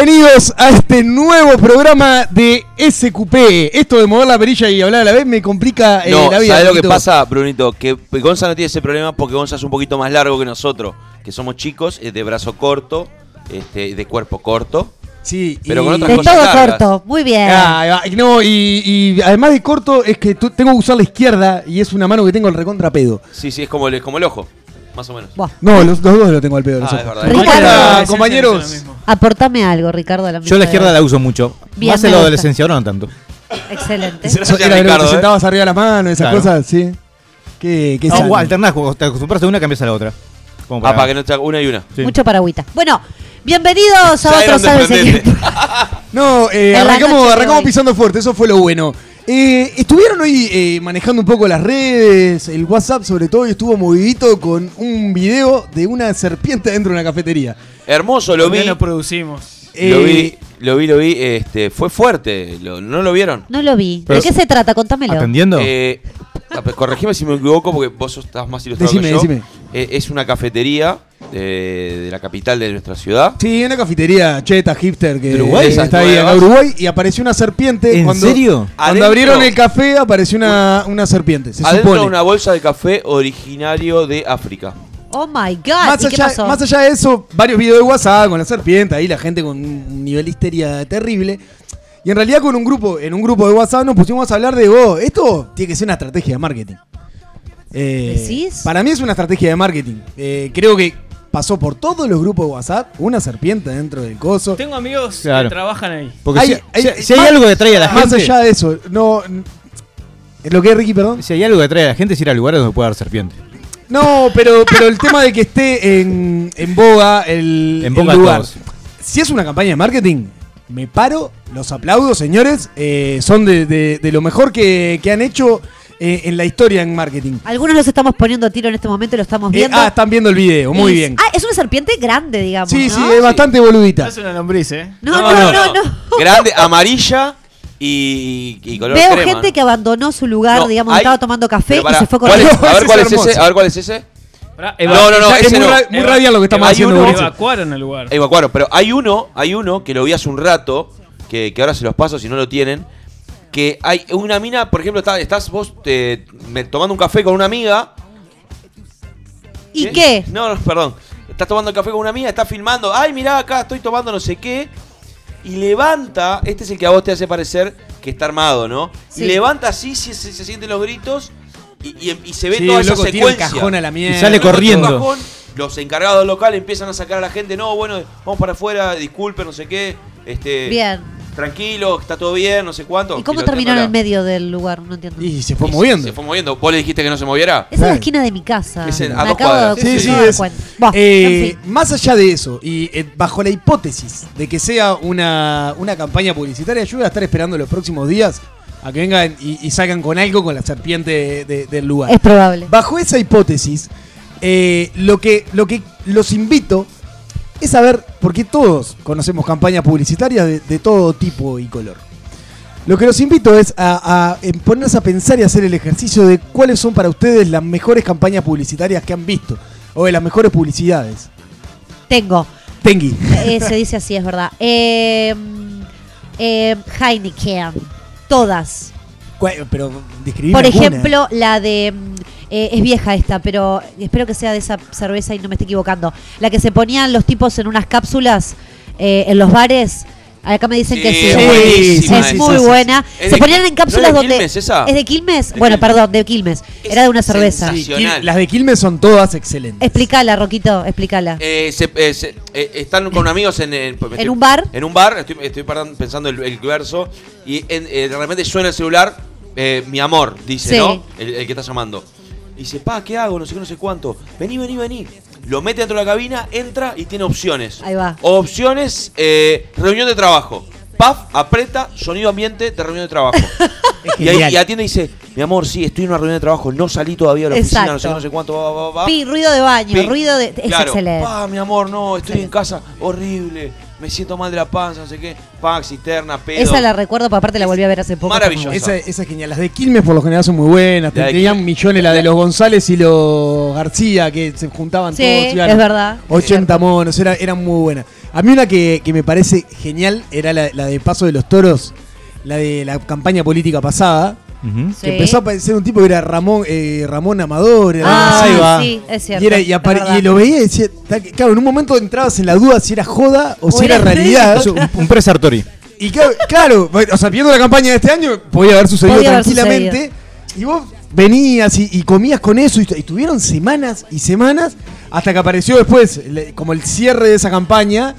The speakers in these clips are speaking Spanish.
Bienvenidos a este nuevo programa de SQP. Esto de mover la perilla y hablar a la vez me complica eh, No, la vida. ¿sabes lo que pasa, Brunito? Que Gonza no tiene ese problema porque Gonza es un poquito más largo que nosotros, que somos chicos, es de brazo corto, este, de cuerpo corto. Sí, Pero y- con otras De cosas todo largas. corto, muy bien. Ah, no, y, y además de corto, es que tengo que usar la izquierda y es una mano que tengo el recontra pedo. Sí, sí, es como el, como el ojo, más o menos. Buah. No, los, los dos lo tengo al pedo. los Ah, es ojos. verdad. ¿Cómo Ricardo. compañeros? Aportame algo, Ricardo. A la Yo la izquierda la uso mucho. Bien, Más me en la gusta. adolescencia, ahora no tanto. Excelente. Eso era lo que Ricardo, eh. sentabas arriba de la mano, esas Claro. cosas, sí. Qué, qué sano. alternás, cuando te acostumbras a una, cambias a la otra. Como Ah, para que no te haga una y una. Sí. Mucho paragüita. Bueno, bienvenidos a Ya otro ¿Sabes desprendente. No, eh, En la arrancamos, de arrancamos hoy. pisando fuerte, eso fue lo bueno. Eh, estuvieron hoy eh, manejando un poco las redes, el WhatsApp sobre todo, y estuvo movidito con un video de una serpiente dentro de una cafetería. Hermoso, lo vi. Lo producimos. Lo Eh, vi, lo vi, lo vi. Este, fue fuerte. Lo- ¿No lo vieron? No lo vi. Pero- ¿De qué se trata? Contámelo. ¿Atendiendo? Eh, ah, pues, corregime si me equivoco porque vos sos- estás más ilustrado Decime, que yo. decime. Eh, es una cafetería de, de la capital de nuestra ciudad. Sí, una cafetería cheta, hipster, que ¿De Uruguay? está ahí en. Uruguay, y apareció una serpiente. ¿En cuando, serio? Cuando Adentro- abrieron el café apareció una, una serpiente, se Adentro supone. una bolsa de café originario de África. Oh my God. Más ¿Y qué allá, pasó? más allá de eso, varios videos de WhatsApp con la serpiente, ahí la gente con un nivel de histeria terrible. Y en realidad con un grupo, en un grupo de WhatsApp nos pusimos a hablar de, oh, esto tiene que ser una estrategia de marketing. Eh, ¿Decís? Para mí es una estrategia de marketing. Eh, creo que pasó por todos los grupos de WhatsApp una serpiente dentro del coso. Tengo amigos Claro. que trabajan ahí. Porque Hay- si, hay- si- si hay más- algo que trae a la Más gente. allá de eso, no... ¿Lo que es Ricky, perdón? Si hay algo que trae a la gente es ir a lugares donde pueda haber serpiente. No, pero, pero el tema de que esté en, en boga el, En boga lugar. todos. Si es una campaña de marketing, me paro, los aplaudo, señores. eh, son de, de- de lo mejor que, que han hecho eh, en la historia en marketing. Algunos los estamos poniendo a tiro en este momento y lo estamos Eh, viendo. ah, están viendo el video, muy Y- bien. Ah, es una serpiente grande, digamos. sí, ¿no? sí, es bastante boludita. No es una lombriz, ¿eh? No, no, no, no. Grande, amarilla y, y color Veo crema, gente ¿no? que abandonó su lugar, No, digamos, hay- estaba tomando café pero y se fue ¿cuál corriendo. es? A ver cuál es es ese, a ver cuál es ese. Pará, No, no, no, es muy, no. ra- muy radial lo que estamos haciendo. uno-. Evacuaron el lugar. Evacuaron, pero hay uno, hay uno que lo vi hace un rato, que, que ahora se los paso si no lo tienen, que hay una mina, por ejemplo, está- estás vos eh, me- tomando un café con una amiga. ¿Y qué? No, no, perdón. Estás tomando café con una amiga, estás filmando, ay, mirá acá, estoy tomando no sé qué. Y levanta, este es el que a vos te hace parecer que está armado, ¿no? Sí. Y levanta así, se, se- se sienten los gritos y, y- y se ve Sí, toda esa loco, tira el secuencia. cajón a la mierda. Y sale Loco, corriendo. tira un cajón, los encargados del local empiezan a sacar a la gente, no, bueno, vamos para afuera, disculpen, no sé qué. Este, Bien. Tranquilo, está todo bien, no sé cuánto. ¿Y cómo terminó en el medio del lugar? No entiendo. Y se fue Y moviendo. Se fue moviendo. ¿Vos le dijiste que no se moviera? Esa es la esquina de mi casa. Es en- Me a dos acabo cuadras. de, Sí, sí, es- Eh, en fin. Más allá de eso, y eh, bajo la hipótesis de que sea una, una campaña publicitaria, yo voy a estar esperando los próximos días a que vengan y, y salgan con algo con la serpiente de- del lugar. Es probable. Bajo esa hipótesis, eh, lo, que, lo que los invito es a ver, porque todos conocemos campañas publicitarias de, de todo tipo y color. Lo que los invito es a, a, en ponerse a pensar y hacer el ejercicio de cuáles son para ustedes las mejores campañas publicitarias que han visto, o de las mejores publicidades. Tengo. Tengui. Eh, se dice así, es verdad. Eh, eh, Heineken. Todas. Pero Por alguna. ejemplo, la de. Eh, es vieja esta, pero espero que sea de esa cerveza y no me esté equivocando. La que se ponían los tipos en unas cápsulas eh, en los bares. Acá me dicen que sí. es Sí, muy buena. Es Se de- ponían en ¿no cápsulas es de donde. Quilmes esa? ¿Es de Quilmes? De bueno, Quilmes. perdón, de Quilmes. Es Era de una cerveza. las de Quilmes son todas excelentes. Explícala, Roquito, explícala. Eh, se- eh, se- eh, están con amigos en, estoy- un bar? En un bar, estoy, estoy pensando el, el verso. Y en- eh, de repente suena el celular, eh, mi amor, dice, Sí. ¿no? El, el que está llamando. Y dice, pa, ¿qué hago? No sé qué, no sé cuánto. Vení, vení, vení. Lo mete dentro de la cabina, entra y tiene opciones. Ahí va. Opciones, eh, reunión de trabajo. Paf, aprieta, sonido ambiente de reunión de trabajo. y, ahí, y atiende y dice, Mi amor, sí, estoy en una reunión de trabajo, no salí todavía a la oficina, no sé, no sé cuánto, va, va, va. Pi, ruido de baño, Pi. ruido de. Es Claro. excelente. Pa, mi amor, no, estoy en casa, horrible, me siento mal de la panza, no sé qué. Pa, cisterna, pedo. Esa la recuerdo, porque aparte la volví a ver hace poco. Maravillosa. Esa, esa es genial. Las de Quilmes por lo general son muy buenas. La Tenían millones la de los González y los García que se juntaban Sí, todos. iban es verdad. 80 monos, era, eran muy buenas. A mí una que, que me parece genial era la, la de Paso de los Toros, la de la campaña política pasada. Ujú. Sí. Que empezó a aparecer un tipo que era Ramón, eh, Ramón Amador. era Ah, algo así. va. sí, es cierto. Y, era- y, es apare- verdad. y lo veía y decía, claro, en un momento entrabas en la duda si era joda o, O si era, era realidad. Un, un presartori. Y claro, claro, o sea, viendo la campaña de este año, podía haber sucedido Podía haber tranquilamente. Y vos venías y, y comías con eso y, y tuvieron semanas y semanas hasta que apareció después, le- como el cierre de esa campaña,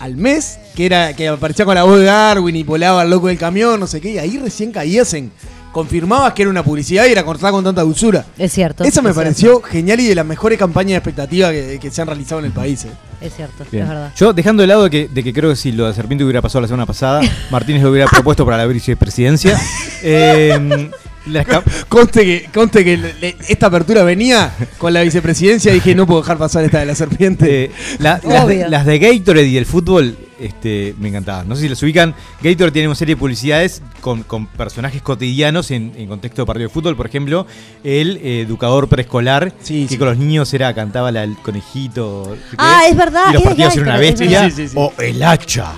al mes, que era que aparecía con la voz de Darwin y volaba al loco del camión, no sé qué, y ahí recién caías en. Confirmabas que era una publicidad y era cortada con tanta dulzura. Es cierto. Esa me es pareció genial y de las mejores campañas de expectativa que, que se han realizado en el país. eh. Es cierto, Bien. es verdad. Yo, dejando de lado de que, de que creo que si lo de Serpiente hubiera pasado la semana pasada, Martínez lo hubiera propuesto para la vicepresidencia. Eh, cam- Conste que, conste que le- le- esta apertura venía con la vicepresidencia y dije no puedo dejar pasar esta de la serpiente. eh, la- las, de, las de Gatorade y el fútbol este, me encantaban. No sé si las ubican. Gatorade tiene una serie de publicidades con, con personajes cotidianos en, en contexto de partido de fútbol. Por ejemplo, el eh, educador preescolar Sí, que sí. con los niños era cantaba la- el conejito. Ah, es verdad, Y los partidos eran una bestia. verdad. Sí, sí, sí. O el hacha.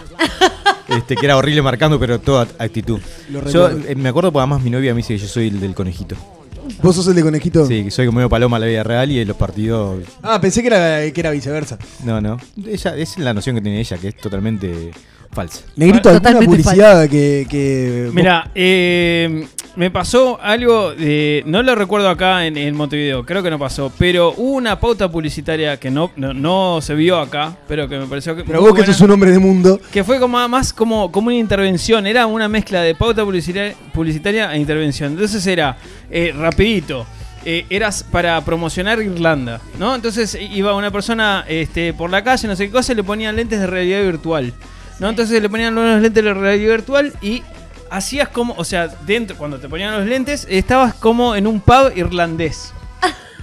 Este, que era horrible marcando, pero toda actitud. Yo eh, me acuerdo porque además mi novia me dice que yo soy el del conejito. ¿Vos sos el de conejito? Sí, que soy como medio paloma en la vida real y en los partidos. Ah, pensé que era, que era viceversa. No, no. Ella, es la noción que tiene ella, que es totalmente falsa. Negrito, ¿alguna Totalmente publicidad que, que Mira, eh, me pasó algo de. No lo recuerdo acá en, en Montevideo, creo que no pasó. Pero hubo una pauta publicitaria que no, no, no se vio acá, pero que me pareció que. Pero vos que buena, sos un hombre de mundo. que fue como más como, como una intervención. Era una mezcla de pauta publicitaria, publicitaria e intervención. Entonces era eh, rapidito. eh, eras para promocionar Irlanda, ¿no? Entonces iba una persona este, por la calle, no sé qué cosa, y le ponían lentes de realidad virtual, ¿no? Entonces le ponían los lentes de realidad virtual y hacías como, o sea, dentro, cuando te ponían los lentes, estabas como en un pub irlandés.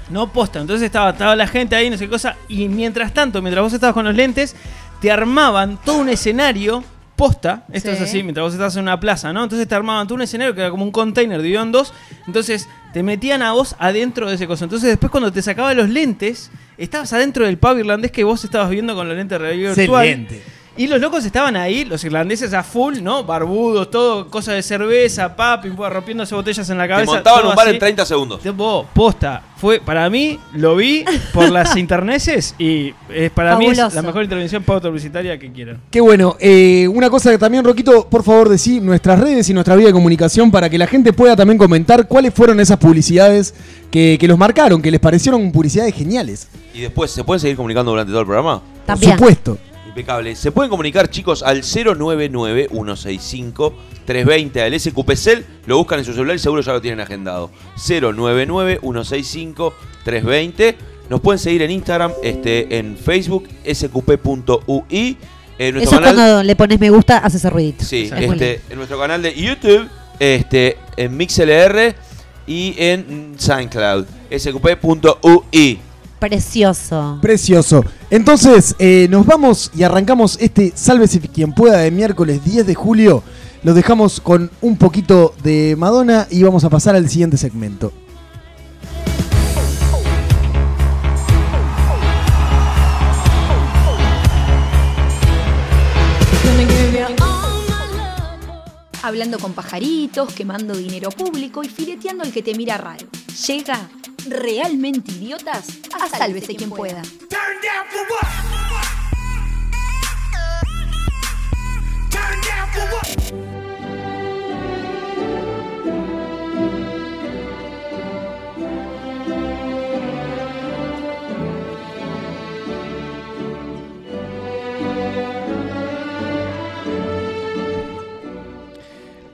No posta, entonces estaba, estaba la gente ahí, no sé qué cosa, y mientras tanto, mientras vos estabas con los lentes, te armaban todo un escenario posta, esto Sí. es así, mientras vos estabas en una plaza, ¿no? Entonces te armaban todo un escenario que era como un container dividido en dos, entonces te metían a vos adentro de ese coso. Entonces después cuando te sacaban los lentes, estabas adentro del pub irlandés que vos estabas viendo con los lentes de realidad virtual. Excelente. Y los locos estaban ahí, los irlandeses a full, ¿no? Barbudos, todo, cosa de cerveza, papi, rompiéndose botellas en la Te cabeza. montaban todo un bar así. en 30 segundos. Tipo, posta, fue para mí, lo vi por las interneces y es para mí es la mejor intervención pauta publicitaria que quieran. Qué bueno. Eh, una cosa que también, Roquito, por favor, decí nuestras redes y nuestra vía de comunicación para que la gente pueda también comentar cuáles fueron esas publicidades que, que los marcaron, que les parecieron publicidades geniales. Y después, ¿se pueden seguir comunicando durante todo el programa? También. Por supuesto. Impecable. Se pueden comunicar, chicos, al 099-165-320 al SQPCEL. Lo buscan en su celular y seguro ya lo tienen agendado. 099-165-320. Nos pueden seguir en Instagram, este, en Facebook, sqp.ui. En Eso canal, cuando le pones me gusta, hace ese ruidito. sí, Es este, en nuestro canal de YouTube, este, en MixLR y en SoundCloud. sqp.ui. Precioso. Precioso. Entonces, eh, nos vamos y arrancamos este Sálvese quien pueda de miércoles 10 de julio. Lo dejamos con un poquito de Madonna y vamos a pasar al siguiente segmento. Hablando con pajaritos, quemando dinero público y fileteando al que te mira raro. Llega realmente idiotas a sálvese quien pueda.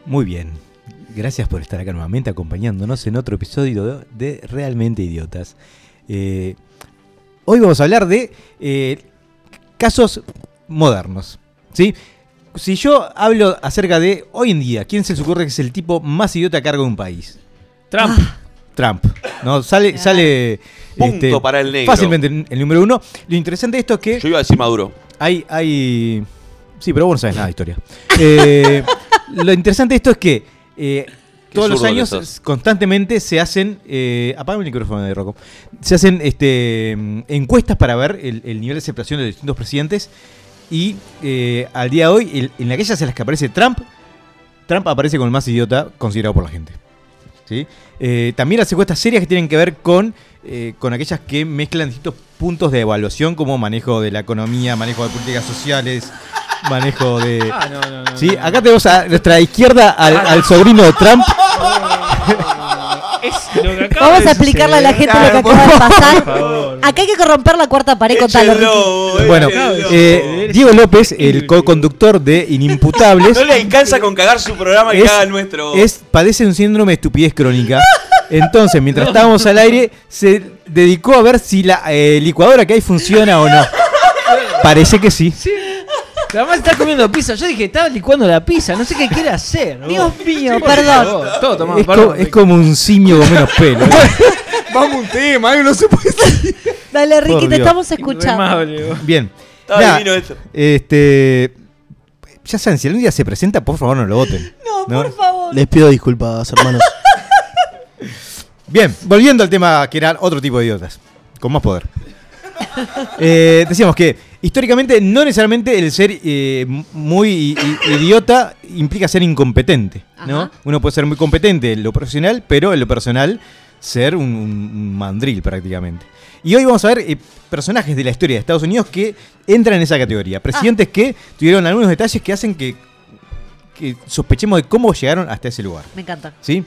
Muy bien. Gracias por estar acá nuevamente acompañándonos en otro episodio de, Realmente Idiotas. Eh, hoy vamos a hablar de eh, casos modernos. ¿sí? Si yo hablo acerca de hoy en día, ¿quién se les ocurre que es el tipo más idiota a cargo de un país? Trump. Ah, Trump. ¿no? Sale, sale este, Punto para el negro. fácilmente el número uno. Lo interesante de esto es que Yo iba a decir Maduro. hay, hay. Sí, pero vos no sabes nada de historia. Eh, lo interesante de esto es que eh, todos los años constantemente se hacen. Eh, apaga el micrófono de Rocco. Se hacen este, mm, encuestas para ver el, el nivel de aceptación de los distintos presidentes. Y eh, al día de hoy, el- en aquellas en las que aparece Trump, Trump aparece como el más idiota considerado por la gente. ¿sí? Eh, también las encuestas serias que tienen que ver con, eh, con aquellas que mezclan distintos puntos de evaluación como manejo de la economía, manejo de políticas sociales, manejo de... Ah, no, no, no. Sí, no. acá tenemos a nuestra izquierda al, al sobrino de Trump. Es lo que acaba Vamos a explicarle a la gente lo que acaba de pasar. Acá hay que corromper la cuarta pared con tal Bueno, eh, Diego López, el co-conductor de Inimputables, No le alcanza con cagar su programa y es, caga el nuestro. es- padece un síndrome de estupidez crónica. Entonces, mientras estábamos al aire, se dedicó a ver si la eh, licuadora que hay funciona o no. Parece que sí. La mamá está comiendo pizza. Yo dije, estaba licuando la pizza. No sé qué quiere hacer. Dios vos. mío, perdón. Todo tomado, Es, co- es como un simio con menos pelo. Vamos a un tema, no se puede decir. Dale, Ricky, te estamos escuchando. Bien. Está divino esto. Este. Ya saben, si algún día se presenta, por favor no lo voten. No, ¿No? por favor. Les pido disculpas, hermanos. Bien, volviendo al tema que eran otro tipo de idiotas, con más poder. Eh, decíamos que históricamente no necesariamente el ser eh, muy idiota implica ser incompetente. ¿no? Ajá. Uno puede ser muy competente en lo profesional, pero en lo personal ser un, mandril prácticamente. Y hoy vamos a ver eh, personajes de la historia de Estados Unidos que entran en esa categoría. Presidentes que tuvieron algunos detalles que hacen que, que sospechemos de cómo llegaron hasta ese lugar. Me encanta. ¿Sí?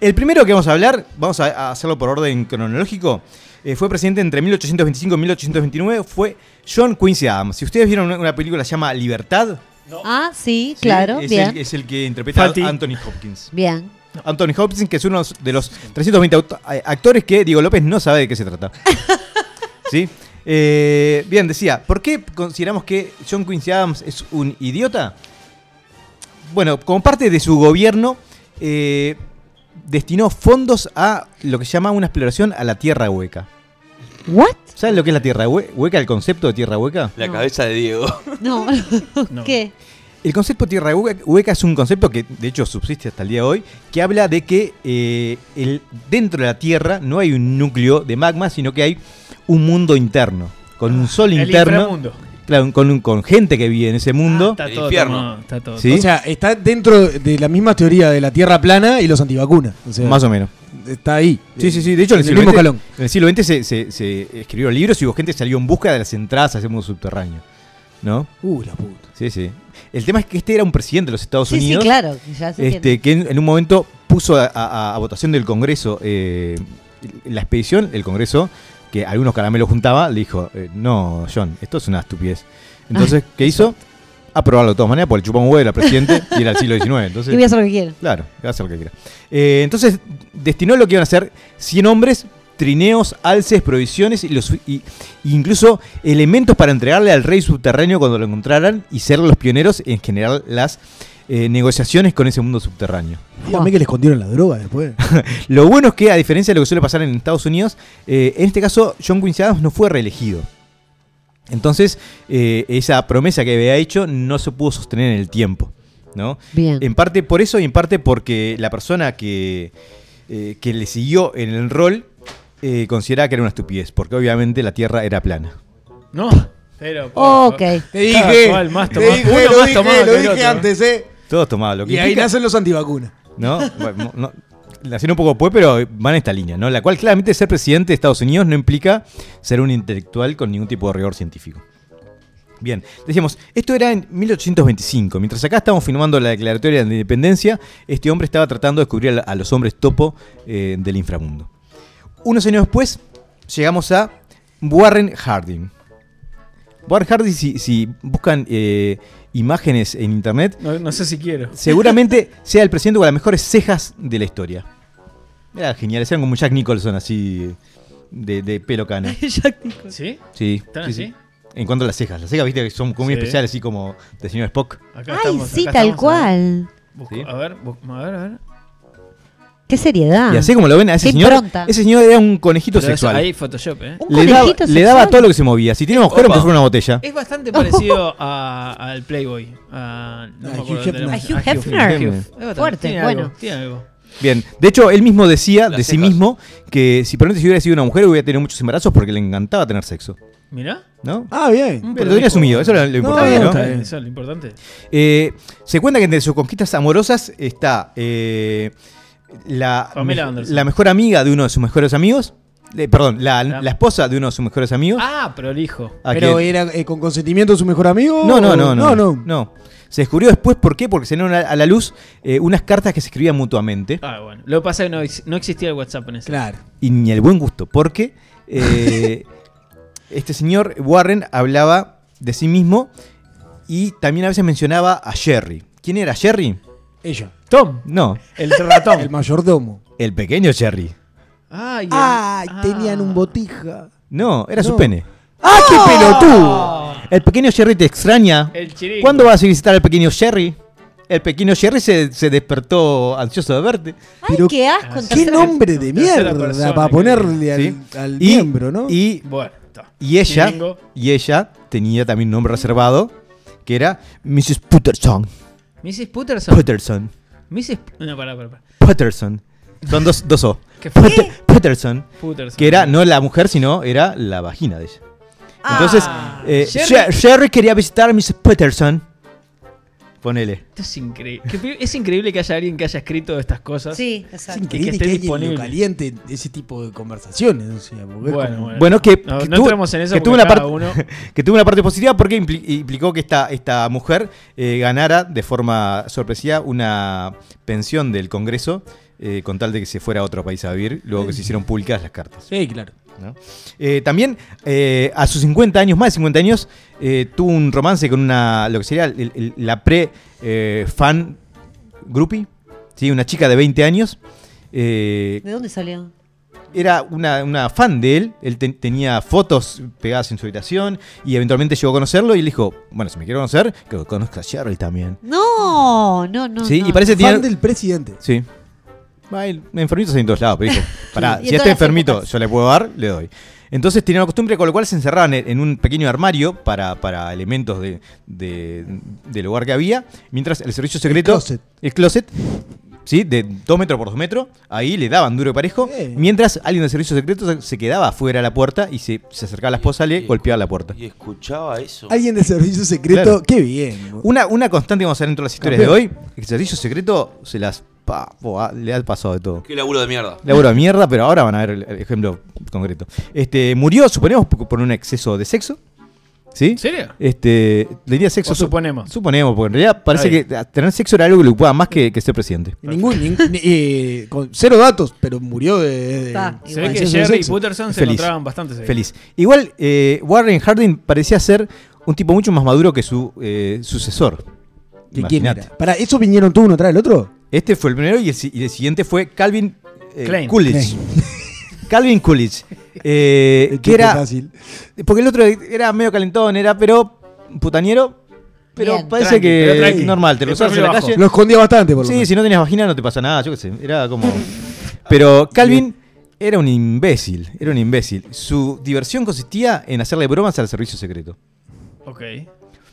El primero que vamos a hablar, vamos a a hacerlo por orden cronológico, eh, fue presidente entre 1825 y 1829, fue John Quincy Adams. Si ustedes vieron una, una película que se llama Libertad, Ah, sí, ¿sí? claro, es, bien. El, es el que interpreta Fati. a Anthony Hopkins. Bien. Anthony Hopkins, que es uno de los 320 aut- eh, actores que Diego López no sabe de qué se trata. ¿Sí? Eh, bien, decía, ¿por qué consideramos que John Quincy Adams es un idiota? Bueno, como parte de su gobierno, eh, destinó fondos a lo que se llama una exploración a la tierra hueca. ¿What? ¿Sabes lo que es la tierra hue- hueca? El concepto de tierra hueca. La No. cabeza de Diego. No. No. ¿Qué? El concepto de tierra hue- hueca es un concepto que de hecho subsiste hasta el día de hoy, que habla de que eh, el, dentro de la Tierra no hay un núcleo de magma, sino que hay un mundo interno, con un sol El interno, inframundo. Claro, con, un- con gente que vive en ese mundo. Ah, está El todo infierno. tomado, está todo. ¿Sí? O sea, está dentro de la misma teoría de la tierra plana y los antivacunas. O sea, Más o menos. Está ahí. Sí, sí, sí. De hecho, en el, en el siglo mismo XX, escalón. en el siglo XX se, se- se escribieron libros y hubo gente que salió en busca de las entradas a ese mundo subterráneo. ¿No? Uh, la puta. Sí, sí. El tema es que este era un presidente de los Estados Sí, sí, Unidos. claro. Ya se este, que en, en un momento puso a, a- a votación del Congreso eh, la expedición, el Congreso, que algunos caramelos juntaba, le dijo, eh, no, John, esto es una estupidez. Entonces, ¿qué hizo? Aprobarlo de todas maneras, porque chupó un huevo, era presidente y era el siglo XIX. Entonces, Y voy a hacer lo que quiero. Claro, va a hacer lo que quiera. Eh, entonces, destinó lo que iban a ser 100 hombres, trineos, alces, provisiones y, los, y incluso elementos para entregarle al rey subterráneo cuando lo encontraran y ser los pioneros en generar las eh, negociaciones con ese mundo subterráneo. Dígame que le escondieron la droga después. Lo bueno es que, a diferencia de lo que suele pasar en Estados Unidos, eh, en este caso John Quincy Adams no fue reelegido. Entonces, eh, esa promesa que había hecho no se pudo sostener en el tiempo. ¿no? Bien. En parte por eso y en parte porque la persona que, eh, que le siguió en el rol eh, consideraba que era una estupidez, porque obviamente la Tierra era plana. No. Pero, Ok. Te dije. cual más te tomado. dije, Uno lo más dije, lo antes, ¿eh? Todos lo que Y ahí nacen los antivacunas. ¿no? Bueno, no- un poco después, pero van en esta línea, ¿no? La cual claramente ser presidente de Estados Unidos no implica ser un intelectual con ningún tipo de rigor científico. Bien, decíamos, esto era en 1825. Mientras acá estamos filmando la declaratoria de independencia, este hombre estaba tratando de descubrir a, a los hombres topo eh, del inframundo. Unos años después, llegamos a Warren Harding. Warren Harding, si, si buscan eh, imágenes en internet, No, no sé si quiero. seguramente sea el presidente con las mejores cejas de la historia. Era genial, eran como Jack Nicholson así de, de pelo cana. Jack Nicholson. ¿Sí? Sí, ¿Están sí, así? sí. En cuanto a las cejas, las cejas, viste que son como muy Sí. especiales, así como del señor Spock. Acá Ay, estamos, sí, acá tal estamos, cual. Busco- Sí. A ver, a ver, a ver. Qué seriedad. Y así como lo ven a ese Qué señor, impronta. ese señor era un conejito Pero sexual. ahí Photoshop, ¿eh? Un Le daba, conejito le daba sexual. todo lo que se movía. Si tiene un agujero, Opa. empezó una botella. Es bastante parecido a- al Playboy. A, no A me Hugh acuerdo del Hefner. nombre. A Hugh Hefner. Es bastante- Fuerte, tiene bueno. Algo, tiene algo. Bien, de hecho, él mismo decía Las de sí cejas. mismo que si probablemente si hubiera sido una mujer hubiera tenido muchos embarazos porque le encantaba tener sexo. Mirá. ¿No? Ah, bien. Pero lo tenía asumido, eso era lo importante, bien, ¿no? está bien. Eso es lo importante. Eh, se cuenta que entre sus conquistas amorosas está eh, la, Pamela me- Anderson. la mejor amiga de uno de sus mejores amigos. eh, perdón, la, La- esposa de uno de sus mejores amigos. Ah, prolijo. ¿A Pero quién? era eh, con consentimiento de su mejor amigo. No, no, o- no, no, no, no. Se descubrió después, ¿por qué? Porque se dieron a, a la luz eh, unas cartas que se escribían mutuamente. Ah, bueno. Lo que pasa es que no, ex- no existía el WhatsApp en ese. Claro. Y ni el buen gusto, porque eh, este señor Warren hablaba de sí mismo y también a veces mencionaba a Jerry. ¿Quién era Jerry? Ella. Tom, No, el ratón. El mayordomo. el pequeño Jerry. Ah, y el- Ay, ah. tenían un botija. No, era su pene. ¡Ah, qué pelotudo! El pequeño Jerry te extraña. El chiringo. ¿Cuándo vas a visitar al pequeño Jerry? El pequeño Jerry se, se despertó ansioso de verte. Ay, Pero qué asco. qué ¡Qué entonces- nombre de mierda persona, para ponerle al, ¿sí? al Y- miembro, ¿no? Y, Bueno, y ella Chiringo. y ella tenía también un nombre reservado que era Mrs. Putterson. Mrs. Putterson. Putterson. Mrs. No, pará, pará. pará. Putterson. Son dos, dos O. ¿Qué fue? Putter- Putterson. Putterson. Que era no la mujer, sino era la vagina de ella. Entonces, Ah, eh, Sher- Sherry quería visitar a Mrs. Putterson. Ponele. Esto es increíble. Que Es increíble que haya alguien que haya escrito estas cosas. Sí, es exacto. increíble esté que, disponible. caliente ese tipo de conversaciones. o sea, Bueno, como- bueno. Bueno, que, No, que no tuvo- entremos en eso que tuvo una parte, uno- que tuvo una parte positiva porque impli- implicó que esta, esta mujer eh, ganara de forma sorpresiva una pensión del Congreso eh, con tal de que se fuera a otro país a vivir, luego que se hicieron públicas las cartas. Sí, claro. ¿No? Eh, también eh, a sus 50 años, más de 50 años, eh, tuvo un romance con una, lo que sería el- el- la pre-fan groupie, ¿sí? una chica de 20 años. eh, ¿De dónde salió? era una, una fan de él, él te- tenía fotos pegadas en su habitación y eventualmente llegó a conocerlo y le dijo, bueno, si me quiere conocer, que conozca a Cheryl también. No, no, no. sí, no. y parece Fan tiene... del presidente. Sí. Hay enfermitos en todos lados, pero dijo, pará, si este enfermito épocas. yo le puedo dar, le doy. Entonces tenía una costumbre con lo cual se encerraban en, un pequeño armario para, para elementos de, de- del lugar que había, mientras el servicio secreto... closet. El closet, ¿sí? De dos metros por dos metros, ahí le daban duro y parejo, mientras alguien del servicio secreto se- quedaba afuera de la puerta y se, se acercaba a la esposa, le Y- golpeaba la puerta. Y escuchaba eso. Alguien de servicio secreto. Claro. Qué bien. Una, una constante que vamos a ver dentro de las historias de hoy, el servicio secreto se las... pa, boa, le ha pasado de todo. Qué laburo de mierda. Laburo de mierda, pero ahora van a ver el, ejemplo concreto. Este, murió, suponemos, por un exceso de sexo. ¿Sí? ¿En serio? Este, tenía sexo. O suponemos. Suponemos, porque en realidad parece que tener sexo era algo que le ocupaba más que, que ser presidente. Ningún, ning- ni- eh, con cero datos, pero murió de. de- Se ve que Jerry y sexo. Putterson se Feliz. encontraban bastante seguido. Feliz. Igual, eh, Warren Harding parecía ser un tipo mucho más maduro que su eh, sucesor. ¿Que ¿Quién era? Para, ¿eso vinieron tú uno tras el otro? Este fue el primero y el, y el siguiente fue Calvin eh, Klein. Coolidge. Calvin Coolidge. eh, que era. fácil. Porque el otro era medio calentón, era pero putañero. Pero Bien. parece Tranqui, que pero normal, te lo en la calle. Lo escondía bastante, por lo Sí, menos. si no tenías vagina no te pasa nada, yo qué sé. Era como. Pero Calvin era un imbécil, era un imbécil. Su diversión consistía en hacerle bromas al servicio secreto. Ok.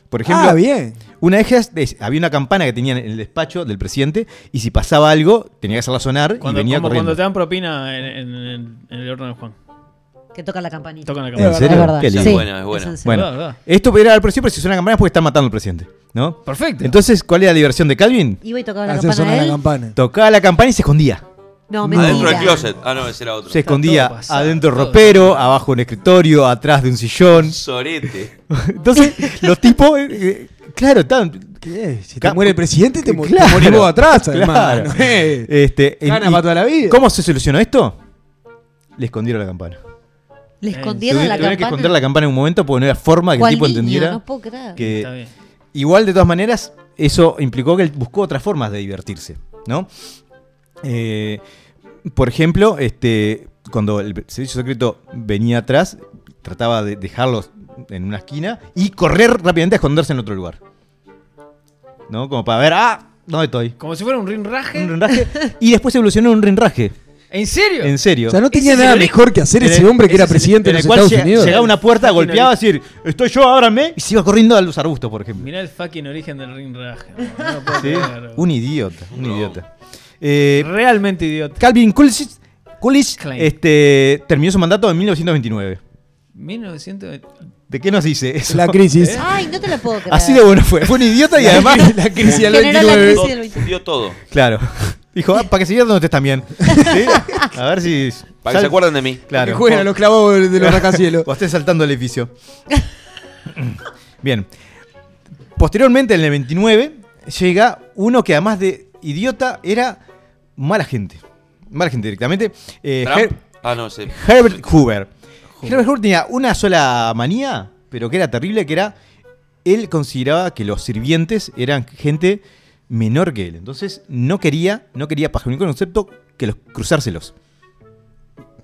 Por ejemplo, ah, bien. una de ellas es- había una campana que tenían en el despacho del presidente y si pasaba algo tenía que hacerla sonar Cuando, y venía como corriendo. cuando te dan propina en, en- en- en el horno de Juan. Que toca la campanita. Tocan la Es ¿En cámara. serio? Es verdad. Qué lindo. Sí, Es buena, es buena. en serio. Bueno, Verdad, esto era al presidente, pero si suena campana es porque están matando al presidente, ¿no? Perfecto. Entonces, ¿cuál era la diversión de Calvin? Iba y tocaba la Hacer campana sonar de la él. campana. Tocaba la campana y se escondía. No, mentira. Adentro del closet. Ah, no, ese era otro. Se escondía pasado, adentro del ropero, abajo de un escritorio, atrás de un sillón. Sorete. Entonces, los tipos, eh, eh, claro, estaban. ¿Qué? Si te muere el presidente, te, mu- te Claro, morís vos atrás, además. claro. Eh, Este, Gana para toda la vida. ¿Cómo se solucionó esto? Le escondieron la campana. Le escondieron la tuvieron que campana. esconder la campana en un momento porque no era forma que el ¿Cuál tipo niño? entendiera. No puedo creer. que- Está bien. Igual, de todas maneras, eso implicó que él buscó otras formas de divertirse, ¿no? Eh, por ejemplo, este, cuando el servicio secreto venía atrás, trataba de dejarlos en una esquina y correr rápidamente a esconderse en otro lugar. ¿No? Como para ver, ¡ah! ¿Dónde estoy? Como si fuera un rinraje. Un rinraje. y después evolucionó en un rinraje. ¿En serio? En serio. O sea, no tenía nada el- mejor que hacer ese el- hombre que era ese el- presidente en de el los cual Estados Unidos. Llegaba a una puerta, Fucking golpeaba, a decir, estoy yo, ábranme, y se iba corriendo a los arbustos, por ejemplo. Mirá el fucking origen del rinraje. Un idiota, un idiota. Eh, Realmente idiota. Calvin Coolidge, Coolidge, este, terminó su mandato en 1929. 1920. ¿De qué nos dice eso? La crisis. Ay, no te lo puedo creer. Así de bueno fue. Fue un idiota y además. la crisis del Generó la 29. crisis del 29. Fundió todo. Claro. Dijo, ah, para que se vieran donde ustedes también. ¿Sí? A ver si. Para que se acuerden de mí. Que Claro. jueguen a los clavos de los rascacielos. O estén saltando el edificio. Bien. Posteriormente, en el 29, llega uno que además de idiota era mala gente. Mala gente directamente. Eh, Trump. Her- Ah, no, sé. Herbert Hoover. Herbert Hoover tenía una sola manía, pero que era terrible, que era él consideraba que los sirvientes eran gente menor que él. Entonces no quería, no quería bajo ningún concepto que los cruzárselos.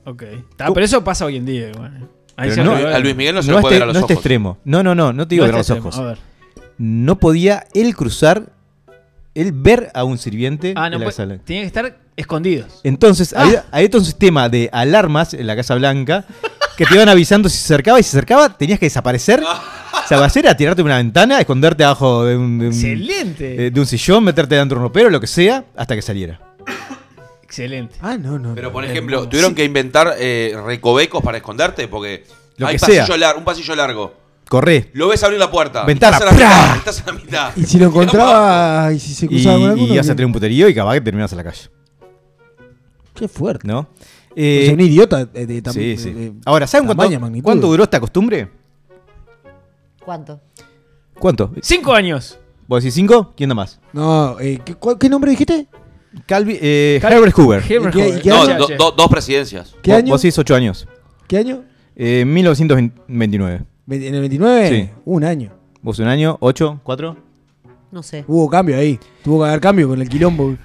Ok. Está, pero eso pasa hoy en día, igual. Ahí Pero se no- arregló. A Luis Miguel no se no lo este, puede ver a los no este ojos. extremo. No, no, no, no te digo No a los extremo. ojos. A ver. No podía él cruzar, él ver a un sirviente Ah, no en la puede- Casa Blanca. Tenía que estar escondidos. Entonces, Ah. había, había todo un sistema de alarmas en la Casa Blanca que te iban avisando si se acercaba y si se acercaba tenías que desaparecer. O sea, hacer era tirarte de una ventana, esconderte abajo de un, de un- Excelente. eh, de un sillón, meterte dentro de un ropero, lo que sea, hasta que saliera. Excelente. Ah, no, no. Pero no. por ejemplo, tuvieron que inventar eh, recovecos para esconderte porque Lo hay que pasillo sea. lar- un pasillo largo. Corre. Lo ves abrir la puerta. Ventana, Estás a la ¡pra! mitad. Estás a la mitad. Y si lo encontraba, y si se cruzaba con alguno. y ibas a tener un puterío y capaz que terminas en la calle. Qué fuerte. ¿No? O Eh, sea, un idiota de, de tam- sí, sí. de- de Ahora, ¿saben cuánto, magnitud. cuánto duró esta costumbre? ¿Cuánto? ¿Cuánto? Cinco años. ¿Vos decís cinco? ¿Quién da más? No, eh, ¿qué, cuál- qué nombre dijiste? Calvi, eh, Cal- Herbert Hoover. Herbert ¿Y qué- Hoover. y qué No, año? do- do- dos presidencias. ¿Qué Vos- año? Vos decís ocho años. ¿Qué año? Eh, 1929. ¿En el 29? Sí. Un año. ¿Vos un año? ¿Ocho? ¿Cuatro? No sé. Hubo cambio ahí. Tuvo que haber cambio con el quilombo.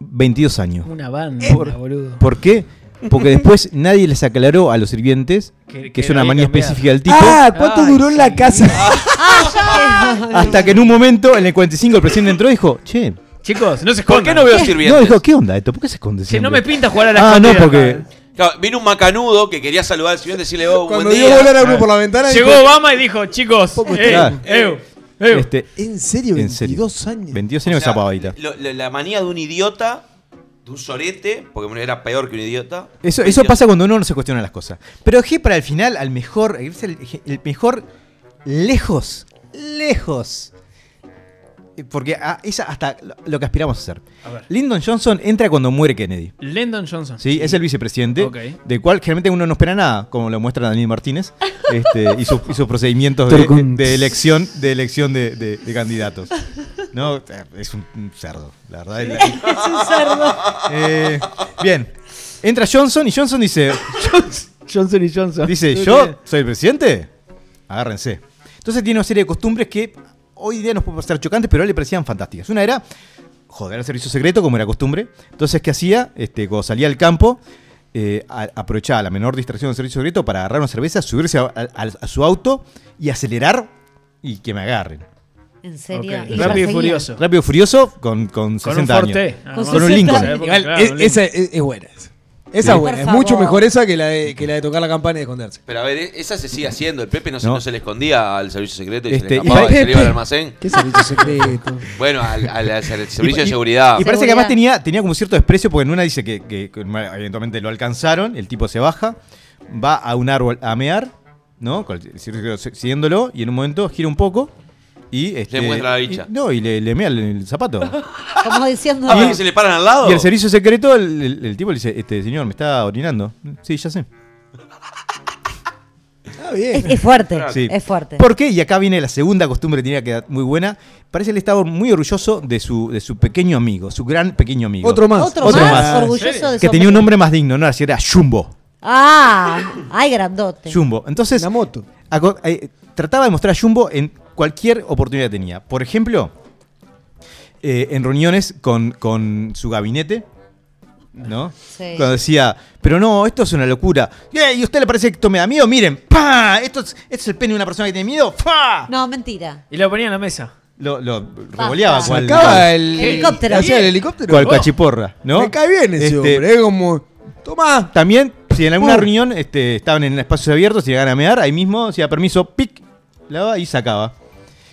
22 años. Una banda, Por- boludo. ¿Por qué? Porque después nadie les aclaró a los sirvientes Que- que, que es una manía cambiado. específica del tipo. Ah, ¿cuánto Ay, duró en la casa? Ah, ya. Hasta que en un momento, en el 45, el presidente entró y dijo, che, Chicos, no se ¿Por escondan. qué no veo no, sirvientes? dijo, ¿qué onda esto? ¿Por qué se esconde no siempre?" me pinta jugar a la Ah, no, porque acá. Claro, vino un macanudo que quería saludar al y decirle, oh, Cuando buen día. volar a uno por la ventana. Llegó dijo, Obama y dijo, chicos, Poco eh, claro. eh, eh. este, ¿En serio? en serio. 22 años. 22 O años sea, esa pavadita. lo- lo- la manía de un idiota, de un sorete, porque era peor que un idiota. Eso, eso 22. pasa cuando uno no se cuestiona las cosas. Pero dejé para el final al mejor, el mejor lejos, lejos. Porque ah, es hasta lo- lo que aspiramos a hacer. A ver. Lyndon Johnson entra cuando muere Kennedy. Lyndon Johnson. ¿sí? Es el vicepresidente, Ok. del cual generalmente uno no espera nada, como lo muestra Daniel Martínez, este, y, sus- y sus procedimientos de, elección, de, elección de, de- de candidatos. ¿No? Es un, un cerdo, la verdad. Es un cerdo. Eh, bien, entra Johnson y Johnson dice, Johnson y Johnson. Dice, ¿yo soy el presidente? Agárrense. Entonces tiene una serie de costumbres que hoy día nos pueden parecer chocantes, pero a él le parecían fantásticas. Una era joder al servicio secreto, como era costumbre. Entonces, ¿qué hacía? Este, cuando salía al campo, eh, a- aprovechaba la menor distracción del servicio secreto para agarrar una cerveza, subirse a, a- a su auto y acelerar y que me agarren. ¿En serio? Rápido y furioso. Rápido y furioso con, con Con 60 un Ford años. T. Con. Con un 60 Lincoln. Claro, Igual, claro, es- un esa es, es buena. Esa, Esa es Por buena. Es mucho mejor esa que la, de, que la de tocar la campana y esconderse. Pero a ver, e- esa se sigue haciendo. El Pepe no, se- No. no se le escondía al servicio secreto y Este, se le escapaba Pepe- y se le iba al almacén. ¿Qué servicio secreto? Bueno, al, al- al servicio Y- de seguridad. Y parece que además tenía, tenía como cierto desprecio, porque en una dice que, que- que eventualmente lo alcanzaron, el tipo se baja, va a un árbol a mear, ¿no? Con el circo siguiéndolo, y en un momento gira un poco y. Este, muestra la bicha. y- no, y le, le mea el, el zapato. Como diciendo. Ah, ¿porque se le paran al lado? y el servicio secreto, el, el- el tipo le dice: Este señor, me está orinando. Sí, ya sé. Está bien. Es, es fuerte. Sí. Es fuerte. ¿Por qué? Y acá viene la segunda costumbre que tenía que muy buena. Parece que él estaba muy orgulloso de su, de su pequeño amigo, su gran pequeño amigo. Otro más. Otro, Otro más, más. orgulloso de Que su tenía un nombre más digno, no así era Jumbo. Ah, ay, grandote. Jumbo. Entonces, Una moto. eh, trataba de mostrar a Jumbo en cualquier oportunidad que tenía. Por ejemplo, eh, en reuniones con, con su gabinete, ¿no? Sí. Cuando decía, pero no, esto es una locura. "Eh, ¿Y a usted le parece que esto me da miedo? Miren, ¡pa! Esto es, esto es el pene de una persona que tiene miedo. ¡Pa! No, mentira. Y lo ponía en la mesa. lo, lo revoleaba cual, Sacaba el Helicóptero. Hacía el helicóptero. cual Oh, cachiporra, ¿no? Me cae bien ese Este, hombre. Es como. Tomá. También, si en alguna reunión este, estaban en espacios abiertos y llegaban a mear, ahí mismo, si da permiso, pic, la y sacaba.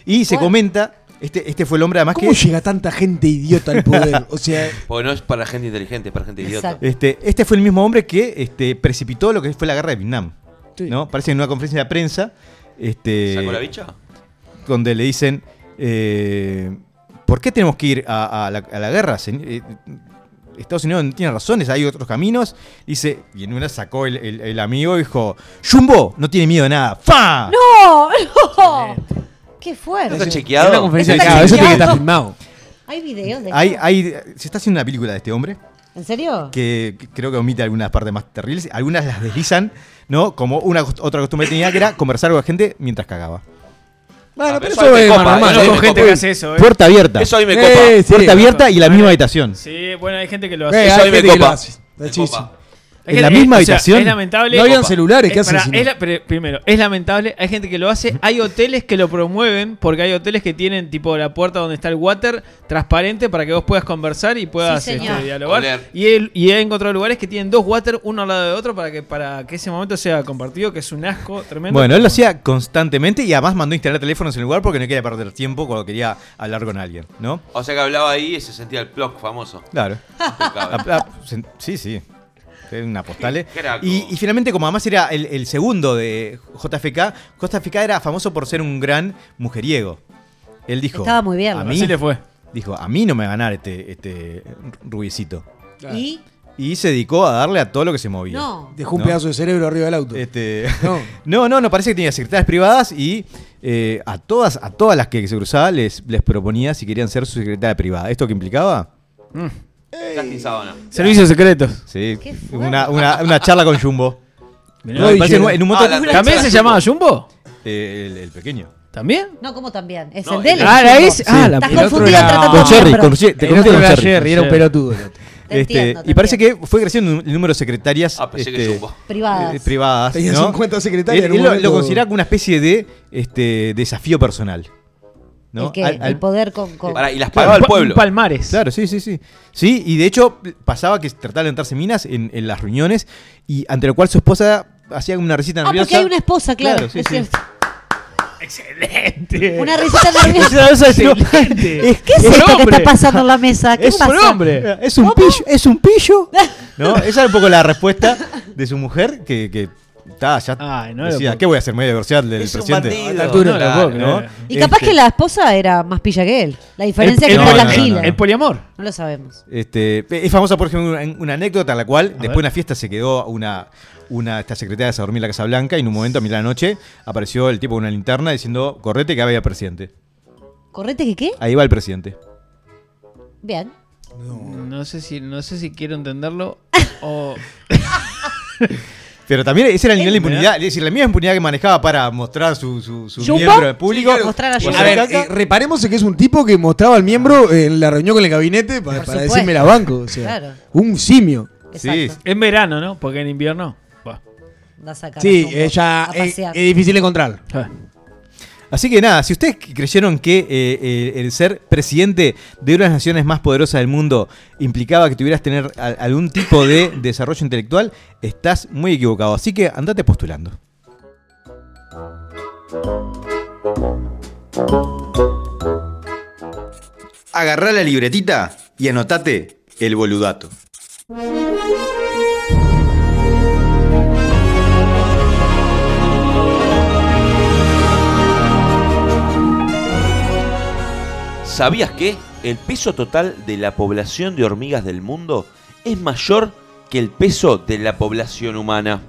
Y se Bueno. comenta, este, este fue el hombre además ¿Cómo que... llega tanta gente idiota al poder? O sea, Porque no es para gente inteligente, es para gente idiota. Este, este fue el mismo hombre que este, precipitó lo que fue la guerra de Vietnam. Sí. ¿no? Parece que en una conferencia de prensa, este, ¿Sacó la bicha? donde le dicen, eh, ¿por qué tenemos que ir a, a la, a la guerra? eh, Estados Unidos no tiene razones, hay otros caminos. Dice, y en una sacó el, el- el amigo y dijo, Jumbo no tiene miedo de nada. ¡Fa! ¡No! ¡No! ¡Qué ¿Esto fuerte! está chequeado? Una conferencia Eso está claro, eso tiene que chequeado. estar filmado. ¿Hay videos de Hay, hay, se está haciendo una película de este hombre ¿En serio? que, creo que omite algunas partes más terribles. Algunas las deslizan, ¿no? Como una otra costumbre que tenía que era conversar con la gente mientras cagaba. Bueno, Ah, pero pero eso eso es normal. eso Conozco me gente copa. que hace eso, ¿eh? Puerta abierta. Eso a mí me Eh, copa. sí. Puerta abierta y la misma habitación. Sí, bueno, hay gente que lo Eh, hace. hay Eso a mí me copa. Me copa. Hay en la misma o sea, habitación. es lamentable. No habían Opa. celulares, ¿qué Eh, la- pero, primero, es lamentable. Hay gente que lo hace. Hay hoteles que lo promueven porque hay hoteles que tienen tipo la puerta donde está el water transparente para que vos puedas conversar y puedas Sí, este, dialogar. Oler. Y, él, y he encontrado lugares que tienen dos water uno al lado de otro para que para que ese momento sea compartido, que es un asco tremendo. Bueno, él lo hacía constantemente y además mandó instalar teléfonos en el lugar porque no quería perder tiempo cuando quería hablar con alguien, ¿no? O sea que hablaba ahí y se sentía el plug famoso. Claro. Ah, ah, sí, sí. Una postal. Qué craco. Y, y finalmente, como además era el, el segundo de JFK, JFK era famoso por ser un gran mujeriego. Él dijo. Estaba muy bien. A mí, Así le fue. dijo, a mí no me va a ganar este, este rubiecito. ¿Y? Y se dedicó a darle a todo lo que se movía. No. Dejó un No. pedazo de cerebro arriba del auto. Este, No. no, no, no, parece que tenía secretarias privadas y eh, a todas, a todas las que se cruzaba les, les proponía si querían ser su secretaria privada. ¿Esto qué implicaba? Casting sábana. Servicios secretos. Sí, Qué fuerte. una, una, una charla con Jumbo. Mirá, No, Roy me parece Gerard. en un Ah, la- ¿También se llamaba Jumbo? Eh, el, el pequeño. ¿También? No, como también. Es No, el de él. Ah, la es. Ah, la Estás el otro confundido era- entre Con tantos Con Jerry, miembros. con, Jerry, te El con era Jerry. Jerry, era un pelotudo. el otro. Te Este, entiendo, te y parece entiendo. que fue creciendo el número de secretarias Ah, pensé que este, Jumbo. Privadas. eh, privadas. Tenía ¿no? 50 secretarias Él, en un él lo, momento. lo consideraba como una especie de este, desafío personal. ¿No? El, que, Al- al- el poder con... con- Pará, y las Claro, pagaba el un pueblo. Palmares. Claro, sí, sí, sí. Sí, y de hecho pasaba que trataba de levantarse minas en, en las reuniones y ante lo cual su esposa hacía una risita Ah, nerviosa. porque hay una esposa, claro. Claro, sí, es sí. cierto. Excelente. Una risita nerviosa. Eso es excelente. ¿Qué es esto que está pasando en la mesa? ¿Qué Es pasa? un hombre. Es un pillo, es un pillo. ¿No? Esa era un poco la respuesta de su mujer que, que ta, ya Ay, no decía, ¿qué voy a hacer? ¿Me voy a divorciar del Es un presidente? bandido. A esta altura, No claro, ¿no? Y capaz Este, que la esposa era más pilla que él. La diferencia El- es que no, la no, gila. no, El poliamor. No lo sabemos. Este, es famosa, por ejemplo, una, una anécdota en la cual, después de una fiesta, se quedó una, una esta secretaria a dormir en la Casa Blanca y en un momento, a mitad de la noche, apareció el tipo con una linterna diciendo, correte que había presidente. ¿Correte que qué? Ahí va el presidente. Bien. No sé si, no sé si quiero entenderlo o. Pero también ese era el nivel de impunidad, es decir, la misma impunidad que manejaba para mostrar su, su, miembro al público. Sí, claro. Mostrar a ver, eh, reparemos en que es un tipo que mostraba al miembro en la reunión con el gabinete para, decirme la banco. O sea, Claro. un simio. Sí. En verano, ¿no? Porque en invierno. bah. Da a sacar Sí, ella es difícil encontrar. Ah. Así que nada, si ustedes creyeron que eh, eh, el ser presidente de una de las naciones más poderosas del mundo implicaba que tuvieras tener a- algún tipo de desarrollo intelectual, estás muy equivocado. Así que andate postulando. Agarrá la libretita y anotate el boludato. ¿Sabías que el peso total de la población de hormigas del mundo es mayor que el peso de la población humana?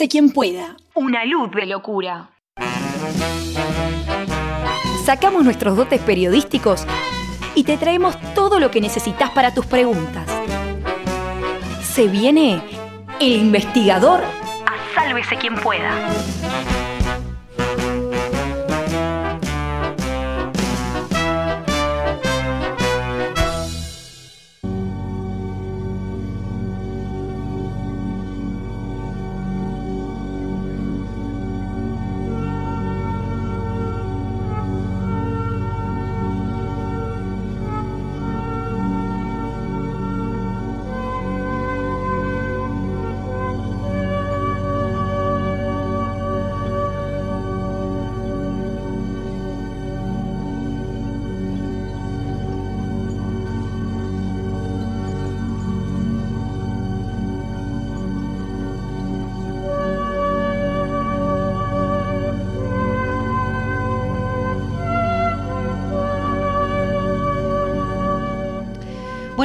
Sálvese quien pueda. Una luz de locura. Sacamos nuestros dotes periodísticos y te traemos todo lo que necesitas para tus preguntas. Se viene el investigador a Sálvese quien pueda.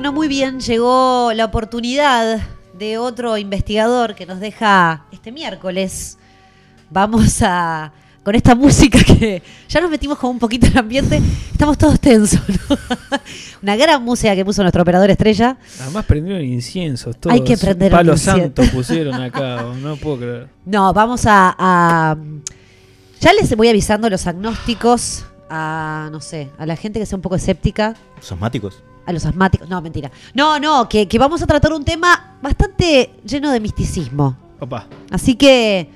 Bueno, muy bien, llegó la oportunidad de otro investigador que nos deja este miércoles. Vamos a con esta música que ya nos metimos como un poquito en el ambiente, estamos todos tensos. ¿no? Una gran música que puso nuestro operador estrella. Además prendieron inciensos todos. Hay que prender Palo incienso. santo pusieron acá, no puedo creer. No, vamos a, a- Ya les voy avisando los agnósticos, a, no sé, a la gente que sea un poco escéptica, Los asmáticos. A los asmáticos. No, mentira. No, no, que, que vamos a tratar un tema bastante lleno de misticismo. Opa. Así que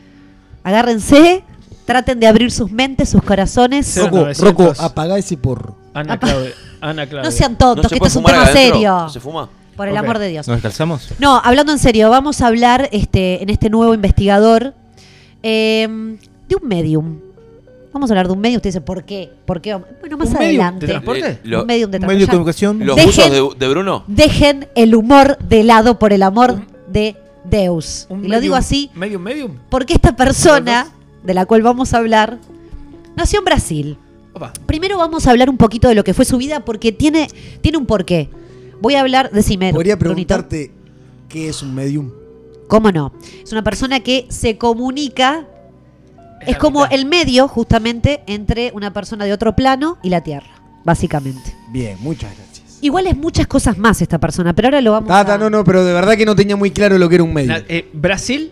agárrense, Traten de abrir sus mentes, sus corazones. 900. Rocco, apagá ese porro. Ana Apa- Claudia. Ana Claudia. No sean ¿No tontos, se que esto es un tema adentro? serio. ¿No se fuma? Por el amor de Dios. ¿Nos descalzamos? No, hablando en serio, vamos a hablar este, en este nuevo investigador eh, de un medium. Vamos a hablar de un medium. Usted dice, ¿por qué? ¿Por qué? Bueno, más ¿Un medium adelante. de transporte? Eh, lo- un medium de Un medio de transporte. comunicación. ¿Los Dejen- de, de Bruno? Dejen el humor de lado por el amor de Deus. Un y lo digo medium- así Medium, medium. porque esta persona de la cual vamos a hablar nació en Brasil. Opa. Primero vamos a hablar un poquito de lo que fue su vida porque tiene, tiene un porqué. Voy a hablar, decime. Podría Brunito. preguntarte qué es un medium. ¿Cómo no? Es una persona que se comunica. Es como mitad. el medio, justamente, entre una persona de otro plano y la Tierra, básicamente. Bien, muchas gracias. Igual es muchas cosas más esta persona, pero ahora lo vamos Tata, a... no, no, pero de verdad que no tenía muy claro lo que era un medium. Na- eh, Brasil.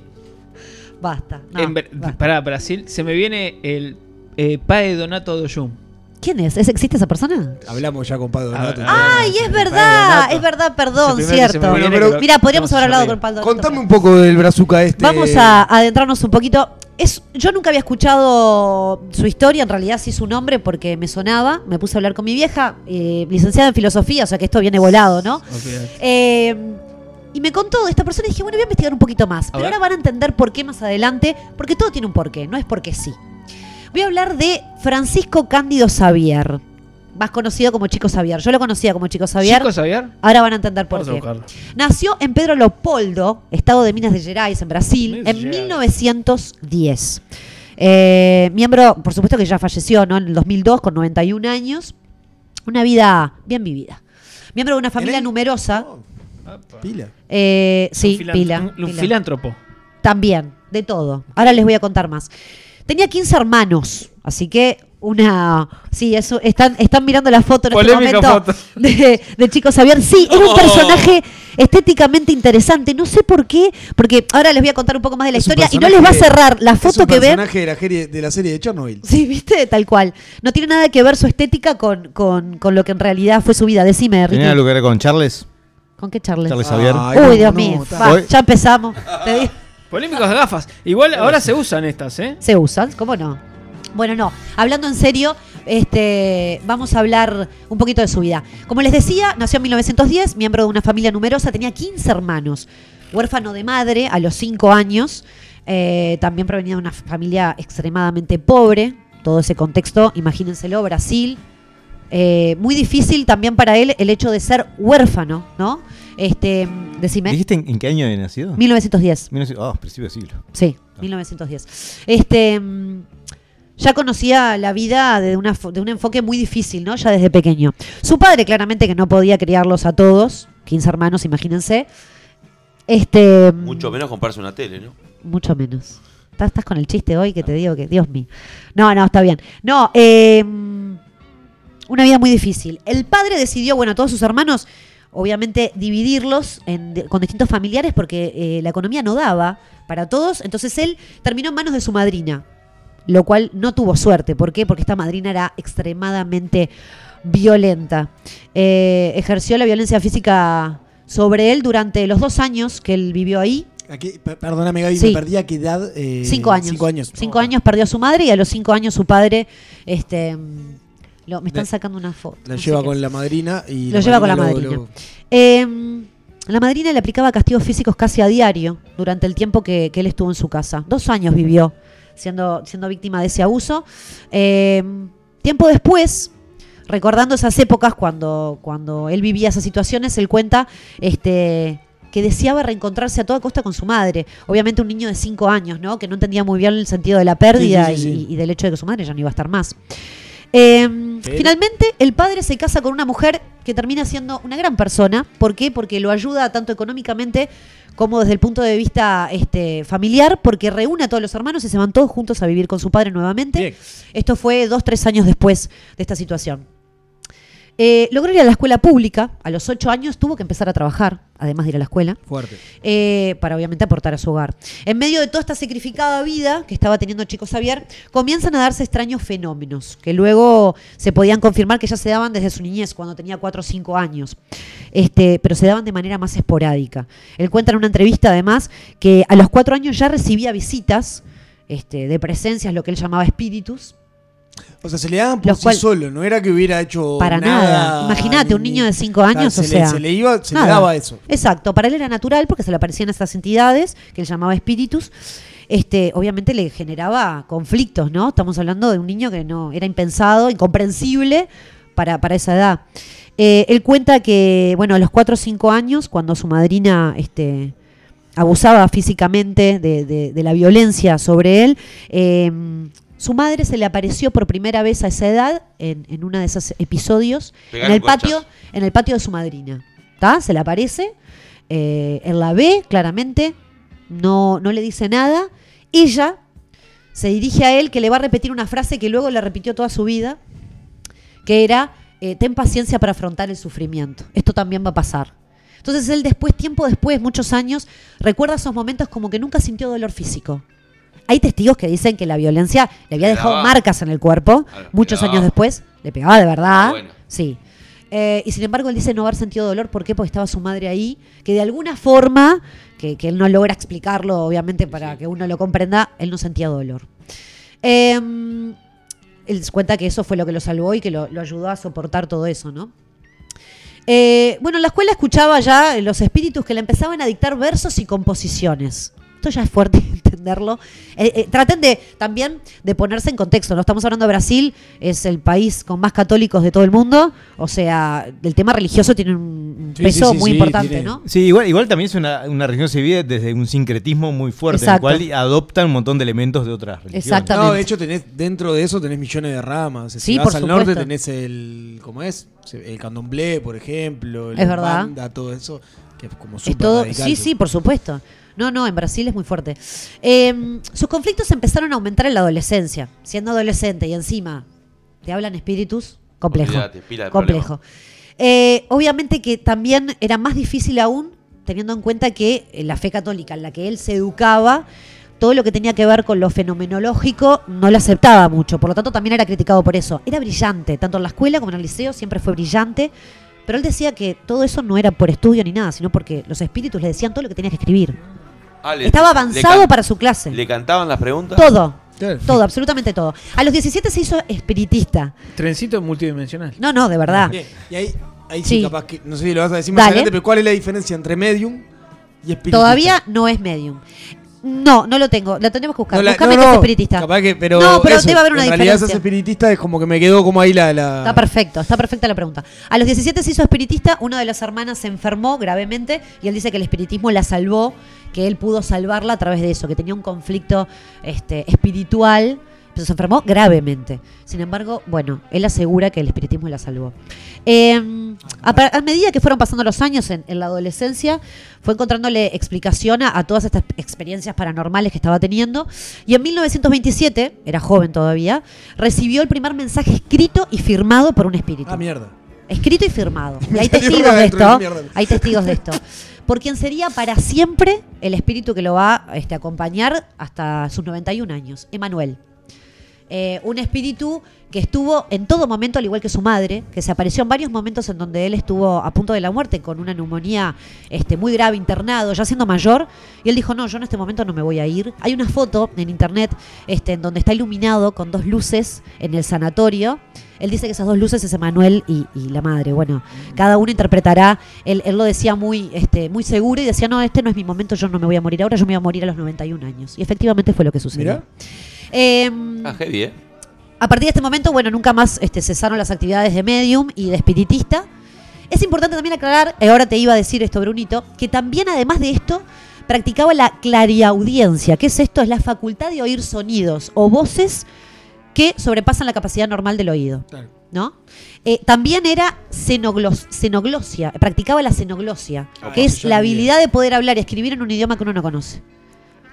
Basta. no, en Bra- basta. Pará, Brasil. Se me viene el eh, Pae Donato Doyum. ¿Quién es? ¿Es- ¿Existe esa persona? Hablamos ya con Pablo Donato. Ah, ¡Ay, es verdad! Donato. Es verdad, perdón, cierto. Pero- que- Mira, podríamos haber hablado con sonreír. Paldo. Contame un poco del brazuca este. Vamos a adentrarnos un poquito. Es, yo nunca había escuchado su historia, en realidad sí su nombre porque me sonaba. Me puse a hablar con mi vieja, eh, licenciada en filosofía, o sea que esto viene volado, ¿no? Eh, y me contó de esta persona y dije, bueno, voy a investigar un poquito más. Pero ver. ahora van a entender por qué más adelante, porque todo tiene un porqué, no es porque sí. Voy a hablar de Francisco Cándido Xavier, más conocido como Chico Xavier. Yo lo conocía como Chico Xavier. Chico Xavier. Ahora van a entender por Vamos qué. Nació en Pedro Leopoldo, estado de Minas de Gerais, en Brasil, Minas en Gerais. 1910. Eh, miembro, por supuesto que ya falleció, ¿no? En el 2002, con 91 años. Una vida bien vivida. Miembro de una familia el- numerosa. Pila. Eh, sí, Un pila. un- un pila. filántropo. También, de todo. Ahora les voy a contar más. Tenía 15 hermanos, así que una... Sí, eso, están, están mirando la foto en Polémica este momento foto. de, de Chico Xavier. Sí, era un Oh. personaje estéticamente interesante. No sé por qué, porque ahora les voy a contar un poco más de la Es historia y no les va a cerrar la Es foto un que ven. personaje de la, serie, de la serie de Chernobyl. Sí, viste, tal cual. No tiene nada que ver su estética con, con, con lo que en realidad fue su vida. Decime, Ricky. ¿Tenía algo que ver con Charles? ¿Con qué charles? Charles Xavier. Uy, Dios no, mío. Va, ya empezamos. Te digo. Polémicas gafas. Igual ahora se usan estas, ¿eh? Se usan, ¿cómo no? Bueno, no. Hablando en serio, este, vamos a hablar un poquito de su vida. Como les decía, nació en 1910, miembro de una familia numerosa, tenía 15 hermanos. Huérfano de madre a los 5 años. eh, también provenía de una familia extremadamente pobre. Todo ese contexto, imagínenselo, Brasil. Eh, muy difícil también para él el hecho de ser huérfano, ¿no? Este, decime. ¿Dijiste en, en qué año había nacido? 1910. 1900 Ah, principio de siglo. Sí, 1910. Este mm, ya conocía la vida de, una, de un enfoque muy difícil, ¿no? Ya desde pequeño. Su padre, claramente, que no podía criarlos a todos, 15 hermanos, imagínense. Este. mm, Mucho menos comprarse una tele, ¿no? Mucho menos. ¿Estás, estás con el chiste hoy que te digo que, Dios mío. No, no, está bien. No, eh, una vida muy difícil. El padre decidió, bueno, todos sus hermanos, obviamente, dividirlos en- con distintos familiares porque eh, la economía no daba para todos. Entonces él terminó en manos de su madrina, lo cual no tuvo suerte. ¿Por qué? Porque esta madrina era extremadamente violenta. Eh, ejerció la violencia física sobre él durante los dos años que él vivió ahí. Aquí, perdóname, Gaby, Sí. me perdí a qué edad. Eh, Cinco años. Cinco años. Cinco años perdió a su madre y a los cinco años su padre, este, lo- me están sacando una foto. La no lleva con la madrina y. Lo lleva con la lo- madrina. lo- Eh, la madrina le aplicaba castigos físicos casi a diario durante el tiempo que, que él estuvo en su casa. Dos años vivió siendo, siendo víctima de ese abuso. Eh, tiempo después, recordando esas épocas cuando, cuando él vivía esas situaciones, él cuenta este, que deseaba reencontrarse a toda costa con su madre. Obviamente un niño de cinco años, ¿no? Que no entendía muy bien el sentido de la pérdida Sí, sí, sí, y- sí. y del hecho de que su madre ya no iba a estar más. Eh, finalmente, el padre se casa con una mujer que termina siendo una gran persona. ¿Por qué? Porque lo ayuda tanto económicamente como desde el punto de vista este, familiar, porque reúne a todos los hermanos y se van todos juntos a vivir con su padre nuevamente. Bien. Esto fue dos, tres años después de esta situación. Eh, logró ir a la escuela pública. A los ocho años tuvo que empezar a trabajar, además de ir a la escuela Fuerte. eh, para obviamente aportar a su hogar. En medio de toda esta sacrificada vida que estaba teniendo Chico Xavier, comienzan a darse extraños fenómenos que luego se podían confirmar que ya se daban desde su niñez, cuando tenía 4 o 5 años, este, pero se daban de manera más esporádica. Él cuenta en una entrevista además que a los 4 años ya recibía visitas este, de presencias, lo que él llamaba espíritus. O sea, se le daban por sí cual- solo, no era que hubiera hecho Para nada. Imagínate, un niño de 5 años, se o le- sea. se le iba, se le nada. daba eso. Exacto, para él era natural porque se le aparecían esas entidades que él llamaba espíritus. Este, obviamente le generaba conflictos, ¿no? Estamos hablando de un niño que no era impensado, incomprensible para, para esa edad. Eh, él cuenta que, bueno, a los 4 o 5 años, cuando su madrina este, abusaba físicamente de, de- de la violencia sobre él, eh, su madre se le apareció por primera vez a esa edad en, en uno de esos episodios Pegar en el patio, en el patio de su madrina. ¿Está? Se le aparece, eh, él la ve claramente, no, no le dice nada. Ella se dirige a él que le va a repetir una frase que luego le repitió toda su vida, que era, eh, ten paciencia para afrontar el sufrimiento. Esto también va a pasar. Entonces él después, tiempo después, muchos años, recuerda esos momentos como que nunca sintió dolor físico. Hay testigos que dicen que la violencia le había Le dejado daba. marcas en el cuerpo, muchos años después, le pegaba de verdad. Ah, bueno. Sí. Eh, y sin embargo, él dice no haber sentido dolor. ¿Por qué? Porque estaba su madre ahí, que de alguna forma, que, que él no logra explicarlo, obviamente, para que uno lo comprenda, él no sentía dolor. Eh, él cuenta que eso fue lo que lo salvó y que lo, lo ayudó a soportar todo eso, ¿no? Eh, bueno, en la escuela escuchaba ya los espíritus que le empezaban a dictar versos y composiciones. Esto ya es fuerte entenderlo. Eh, eh, traten de también de ponerse en contexto. No estamos hablando de Brasil, es el país con más católicos de todo el mundo. O sea, el tema religioso tiene un Sí, peso sí, sí, muy sí, importante, tiene- ¿no? Sí, igual, igual también es una, una religión se vive desde un sincretismo muy fuerte, Exacto. en el cual adopta un montón de elementos de otras religiones. Exactamente. No, de hecho, tenés, dentro de eso tenés millones de ramas. Sea, Sí, si vas por al supuesto. norte tenés el. ¿Cómo es? El candomblé, por ejemplo. El Es verdad. banda, todo eso. Que es como Es todo, sí, sí, por supuesto. No, no, en Brasil es muy fuerte. Eh, sus conflictos empezaron a aumentar en la adolescencia. Siendo adolescente y encima te hablan espíritus, complejo. Olvídate, pila complejo. Eh, obviamente que también era más difícil aún, teniendo en cuenta que eh, la fe católica en la que él se educaba, todo lo que tenía que ver con lo fenomenológico no lo aceptaba mucho. Por lo tanto, también era criticado por eso. Era brillante, tanto en la escuela como en el liceo, siempre fue brillante. Pero él decía que todo eso no era por estudio ni nada, sino porque los espíritus le decían todo lo que tenía que escribir. Ah, le- Estaba avanzado can- para su clase. ¿Le cantaban las preguntas? Todo. Claro. Todo, absolutamente todo. A los 17 se hizo espiritista. Trencito multidimensional. No, no, de verdad. Bien, Y ahí, ahí sí, Sí. capaz que. No sé si lo vas a decir más Dale. adelante, pero ¿cuál es la diferencia entre medium y espiritista? Todavía no es medium. No, no lo tengo. Lo tenemos que buscar. No, la- Buscame no, que es espiritista. Capaz que, pero no, pero eso, debe haber una en realidad diferencia. ese espiritista es como que me quedó como ahí la. la- Está perfecto, está perfecta la pregunta. A los 17 se hizo espiritista, una de las hermanas se enfermó gravemente y él dice que el espiritismo la salvó, que él pudo salvarla a través de eso, que tenía un conflicto este, espiritual, pero se enfermó gravemente. Sin embargo, bueno, él asegura que el espiritismo la salvó. Eh, a, a medida que fueron pasando los años en, en la adolescencia, fue encontrándole explicación a, a todas estas experiencias paranormales que estaba teniendo. Y en 1927, era joven todavía, recibió el primer mensaje escrito y firmado por un espíritu. Ah, mierda. Escrito y firmado. Y hay testigos de esto. Hay testigos de esto. Por quien sería para siempre el espíritu que lo va este, a acompañar hasta sus 91 años, Emanuel. Eh, un espíritu que estuvo en todo momento, al igual que su madre, que se apareció en varios momentos en donde él estuvo a punto de la muerte con una neumonía este, muy grave, internado, ya siendo mayor. Y él dijo, no, yo en este momento no me voy a ir. Hay una foto en internet este, en donde está iluminado con dos luces en el sanatorio. Él dice que esas dos luces es Emanuel y, la madre. Bueno, cada uno interpretará. Él, él lo decía muy, este, muy seguro y decía, no, este no es mi momento, yo no me voy a morir ahora, yo me voy a morir a los 91 años. Y efectivamente fue lo que sucedió. Em, Ah, heavy, ¿eh? a partir de este momento, bueno, nunca más este, cesaron las actividades de medium y de espiritista. Es importante también aclarar, eh, ahora te iba a decir esto, Brunito, que también además de esto, practicaba la clariaudiencia. ¿Qué es esto? Es la facultad de oír sonidos o voces que sobrepasan la capacidad normal del oído. Claro. ¿No? Eh, también era cenoglos- cenoglosia, practicaba la cenoglosia, Ah, que es la habilidad de poder hablar y escribir en un idioma que uno no conoce.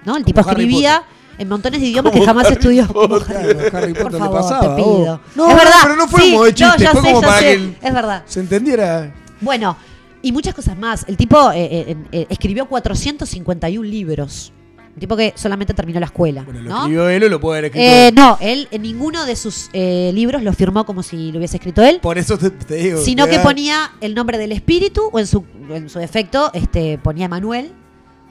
¿No? El tipo Harry escribía en montones de idiomas que jamás Harry estudió. Potter. Claro, Harry Por Potter favor, le pasaba. te pido. No, es no, verdad. pero no fue Sí, como de chiste, no, ya fue sé, como ya para sé, que Es verdad. se entendiera. Bueno, y muchas cosas más. El tipo eh, eh, eh, escribió 451 libros. Un tipo que solamente terminó la escuela. Bueno, lo ¿no? escribió él o lo puede haber escrito. Eh, él. no, él en ninguno de sus eh, libros lo firmó como si lo hubiese escrito él, Por eso te, te digo. sino que da- ponía el nombre del espíritu o en su, en su defecto este, ponía Manuel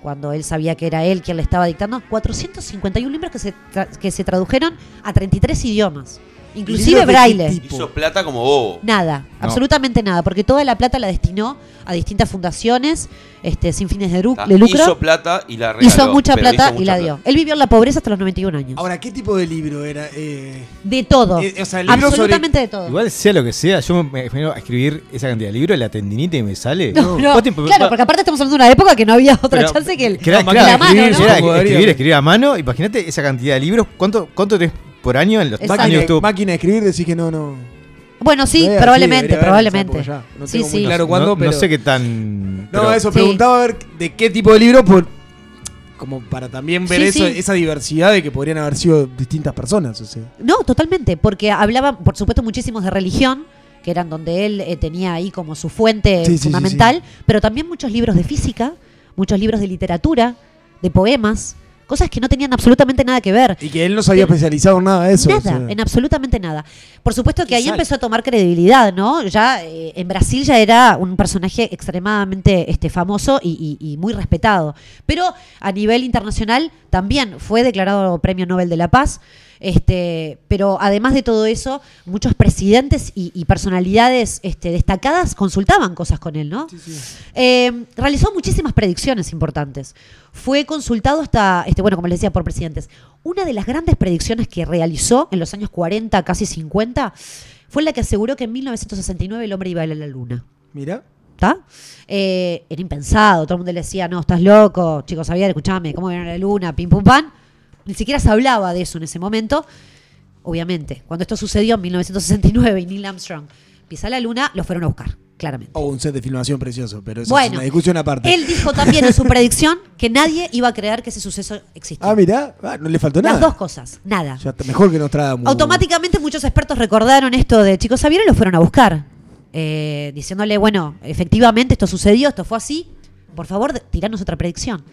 cuando él sabía que era él quien le estaba dictando, 451 libros que se, tra- que se tradujeron a 33 idiomas, inclusive braille. tipo? Hizo plata como bobo. Nada, absolutamente nada, porque toda la plata la destinó a distintas fundaciones este, sin fines de, Ah, de lucro. Hizo plata y la regaló. Hizo mucha plata hizo y la plata. dio. Él vivió en la pobreza hasta los 91 años. Ahora, ¿qué tipo de libro era? Eh, de todo. eh, o sea, el libro sobre- absolutamente de todo. Igual sea lo que sea, yo me imagino a escribir esa cantidad de libros, la tendinita y me sale. No, no, te- claro, porque aparte estamos hablando de una época que no había otra pero- chance que el, que era, claro, mano, escribir, escribir, escribir a mano. Imagínate esa cantidad de libros. ¿Cuánto, cuánto tenés por año en los Exacto. máquina, de escribir, decís que no, no. Bueno, sí, probablemente, probablemente. ya no sí, sí. claro no, cuándo, no pero- sé qué tan. No, pero- eso, Sí. preguntaba a ver de qué tipo de libro, por, como para también ver Sí, eso, sí. esa diversidad de que podrían haber sido distintas personas. O sea. No, totalmente, porque hablaban, por supuesto, muchísimos de religión, que eran donde él eh, tenía ahí como su fuente Sí, sí, sí, fundamental, pero también muchos libros de física, muchos libros de literatura, de poemas, cosas que no tenían absolutamente nada que ver. Y que él no se había especializado en nada de eso. o Nada, sea. en absolutamente nada. Por supuesto que ahí empezó a tomar credibilidad, ¿no? Ya eh, en Brasil ya era un personaje extremadamente este, famoso y, y- y muy respetado. Pero a nivel internacional también fue declarado Premio Nobel de la Paz. Este, pero además de todo eso, muchos presidentes y, y personalidades este, destacadas consultaban cosas con él, ¿no? Eh, realizó muchísimas predicciones importantes. Fue consultado hasta, este, bueno, como les decía, por presidentes. Una de las grandes predicciones que realizó en los años 40, casi 50, fue la que aseguró que en 1969 el hombre iba a ir a la luna. Mira. ¿Está? Eh, era impensado. Todo el mundo le decía, no, estás loco. Chicos, Javier, escuchame, ¿cómo viene a la luna? Pim, pum, pan. Ni siquiera se hablaba de eso en ese momento. Obviamente, cuando esto sucedió en 1969 y Neil Armstrong pisa la luna, lo fueron a buscar, claramente. O un set de filmación precioso, pero eso es una discusión aparte. Él dijo también en su predicción que nadie iba a creer que ese suceso existía. Ah, mira, no le faltó nada. Las dos cosas, nada. Ya mejor que Nostradamus. Automáticamente muchos expertos recordaron esto de chicos Xavier y lo fueron a buscar. eh, diciéndole, bueno, efectivamente esto sucedió, esto fue así. Por favor, tiranos otra predicción.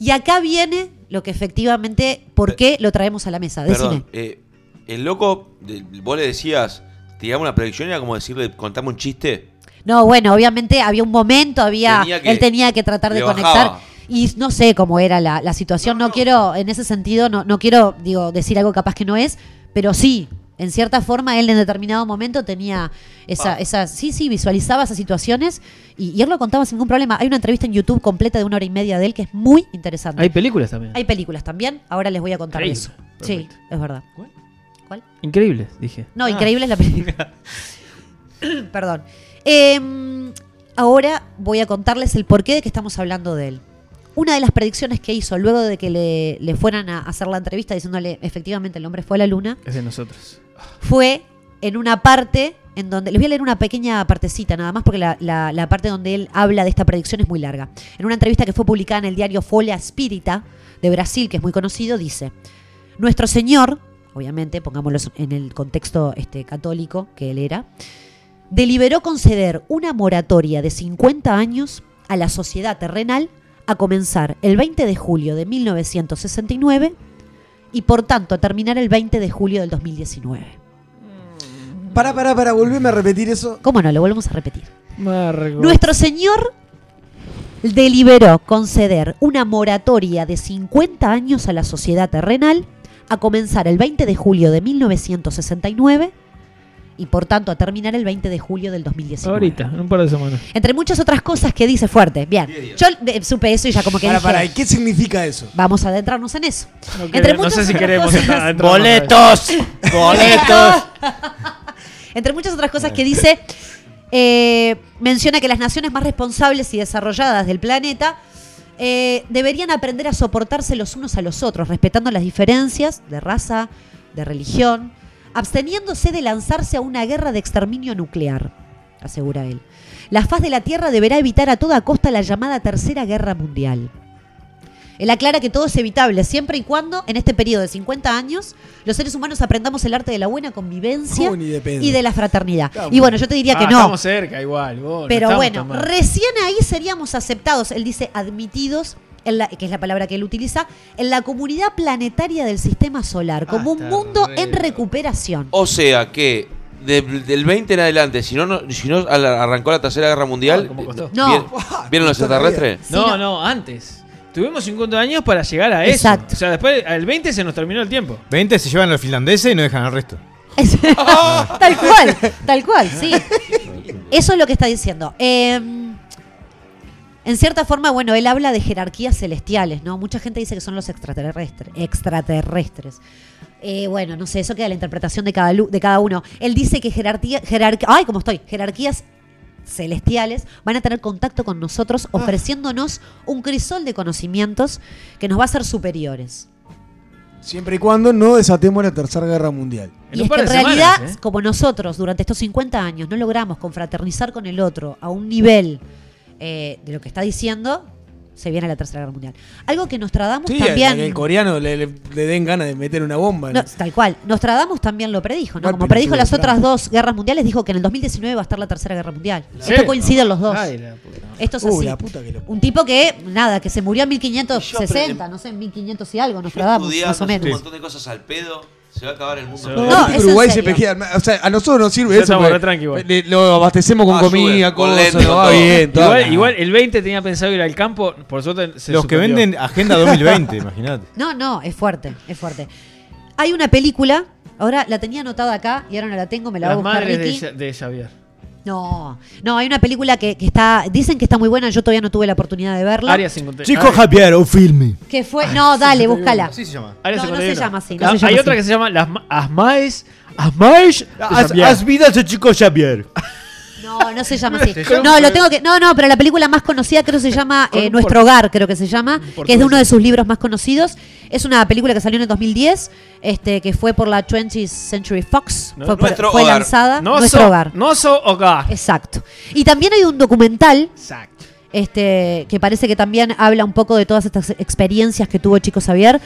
Y acá viene lo que efectivamente, ¿por qué lo traemos a la mesa? Decime. Perdón, eh, el loco, vos le decías, tiramos una predicción, era como decirle, contame un chiste. No, bueno, obviamente había un momento, había Tenía que- él tenía que tratar de conectar bajaba. y no sé cómo era la, la situación. No, quiero, en ese sentido, no, no quiero digo decir algo capaz que no es, pero sí, en cierta forma él en determinado momento tenía esa, esa sí, sí, visualizaba esas situaciones y, y él lo contaba sin ningún problema. Hay una entrevista en YouTube completa de una hora y media de él que es muy interesante. Hay películas también. Hay películas también, ahora les voy a contar Increíble. eso. Sí, es verdad. ¿Cuál? ¿Cuál? Increíbles, dije. No, Ah. increíble es la película. Perdón. Eh, ahora voy a contarles el porqué de que estamos hablando de él. Una de las predicciones que hizo luego de que le, le fueran a hacer la entrevista diciéndole efectivamente el hombre fue a la luna, Es de nosotros. fue en una parte en donde, les voy a leer una pequeña partecita nada más porque la, la- la parte donde él habla de esta predicción es muy larga. En una entrevista que fue publicada en el diario Folha Espírita de Brasil, que es muy conocido, dice, nuestro Señor, obviamente, pongámoslo en el contexto este, católico que él era, deliberó conceder una moratoria de 50 años a la sociedad terrenal a comenzar el 20 de julio de 1969 y por tanto a terminar el 20 de julio del 2019. Para, para, para, volveme a repetir eso. ¿Cómo no? Lo volvemos a repetir. Margo. Nuestro Señor deliberó conceder una moratoria de 50 años a la sociedad terrenal a comenzar el 20 de julio de 1969 y por tanto a terminar el 20 de julio del 2019. Ahorita, en un par de semanas. Entre muchas otras cosas que dice fuerte. Bien, yo eh, supe eso y ya como que Para, dije, para, ¿y qué significa eso? vamos a adentrarnos en eso. No, Entre quere- no muchas sé si otras queremos cosas- entrar. ¡Boletos! ¡Boletos! Entre muchas otras cosas que dice, eh, menciona que las naciones más responsables y desarrolladas del planeta eh, deberían aprender a soportarse los unos a los otros, respetando las diferencias de raza, de religión, absteniéndose de lanzarse a una guerra de exterminio nuclear, asegura él. La faz de la Tierra deberá evitar a toda costa la llamada Tercera Guerra Mundial. Él aclara que todo es evitable siempre y cuando, en este periodo de 50 años, los seres humanos aprendamos el arte de la buena convivencia y de la fraternidad. Y bueno, yo te diría Ah, que no. Estamos cerca igual. vos, Pero bueno, recién ahí seríamos aceptados, él dice admitidos, en la- que es la palabra que él utiliza, en la comunidad planetaria del sistema solar, como un mundo re- en recuperación. O sea que de- del 20 en adelante, si no, no- si no arrancó la Tercera Guerra Mundial, No, ¿cómo costó? No. ¿vien- ¿vieron los extraterrestres? No, no. antes. tuvimos 50 años para llegar a eso. Exacto. O sea, después, al 20 se nos terminó el tiempo. 20 se llevan a los finlandeses y no dejan al resto. tal cual, tal cual, sí. Eso es lo que está diciendo. Eh, en cierta forma, bueno, él habla de jerarquías celestiales, ¿no? Mucha gente dice que son los extraterrestres. extraterrestres. Eh, bueno, no sé, eso queda la interpretación de cada, de cada uno. Él dice que jerarquía, jerarqui- ay, cómo estoy, jerarquías celestiales van a tener contacto con nosotros ofreciéndonos un crisol de conocimientos que nos va a hacer superiores. Siempre y cuando no desatemos la Tercera Guerra Mundial. En Y es que en realidad, semanas, ¿eh? como nosotros durante estos 50 años no logramos confraternizar con el otro a un nivel eh, de lo que está diciendo, se viene la Tercera Guerra Mundial. Algo que Nostradamus Sí, también... que el coreano le, le- le den ganas de meter una bomba. No, tal cual. Nostradamus también lo predijo, ¿no? Como predijo las otras dos guerras mundiales, dijo que en el 2019 va a estar la Tercera Guerra Mundial. ¿Sí? Esto coinciden los dos. Ay, la puta. Esto es Uh, así. la puta que lo- Un tipo que, nada, que se murió en Yo 1560, aprendí- no sé, en 1500 y algo, Nostradamus, más o haciendo un menos. montón de cosas al pedo. Se va a acabar el mundo. No, No, es Uruguay se pejea. O sea, a nosotros nos sirve Ya eso. estamos porque re tranqui igual. le- Lo abastecemos con Ah, comida, sube, con va bien. todo. Igual, igual el 20 tenía pensado ir al campo, por suerte se Los que venden Agenda 2020, imagínate. No, no, es fuerte, es fuerte. Hay una película, ahora la tenía anotada acá y ahora no la tengo, me la va a Las buscar madres de, Ricky. De Xavier. No, no, hay una película que, que está, dicen que está muy buena, yo todavía no tuve la oportunidad de verla. Área 50. Chico Javier, un filme. Que fue, no, dale, búscala. Así se llama. Área No, no 51. se llama así, no Ah, se llama Hay otra así. que se llama Las Ma- Asmaes. Asmaes. de Haz, Xavier. haz vidas de Chico Javier. No, no se llama así. No, lo tengo que. No, no, pero la película más conocida creo que se llama eh, Nuestro Hogar, creo que se llama, que es de uno de sus libros más conocidos. Es una película que salió en el 2010, este, que fue por la 20th Century Fox. No, fue por- Nuestro fue Hogar. lanzada. No Nuestro so- Hogar. No so hogar. Exacto. Y también hay un documental Exacto. este, que parece que también habla un poco de todas estas experiencias que tuvo Chico Xavier.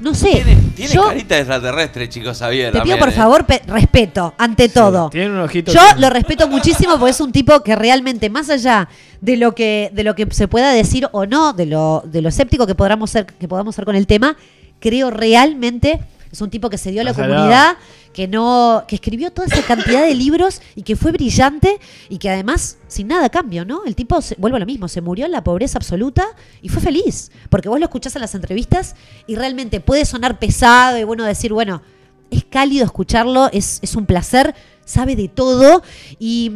No sé. Tiene, tiene yo carita de extraterrestre, chicos, Xavier. te pido también, por ¿eh? favor pe- respeto, ante todo. Tiene un ojito. Yo que- lo respeto muchísimo porque es un tipo que realmente, más allá de lo que, de lo que se pueda decir o no, de lo, de lo escéptico que podamos ser, que podamos ser con el tema, creo realmente es un tipo que se dio a la comunidad, que no, que escribió toda esa cantidad de libros y que fue brillante y que además sin nada cambio, ¿no? El tipo se- vuelvo a lo mismo, se murió en la pobreza absoluta y fue feliz, porque vos lo escuchás en las entrevistas y realmente puede sonar pesado y bueno decir, bueno, es cálido escucharlo, es, es un placer, sabe de todo y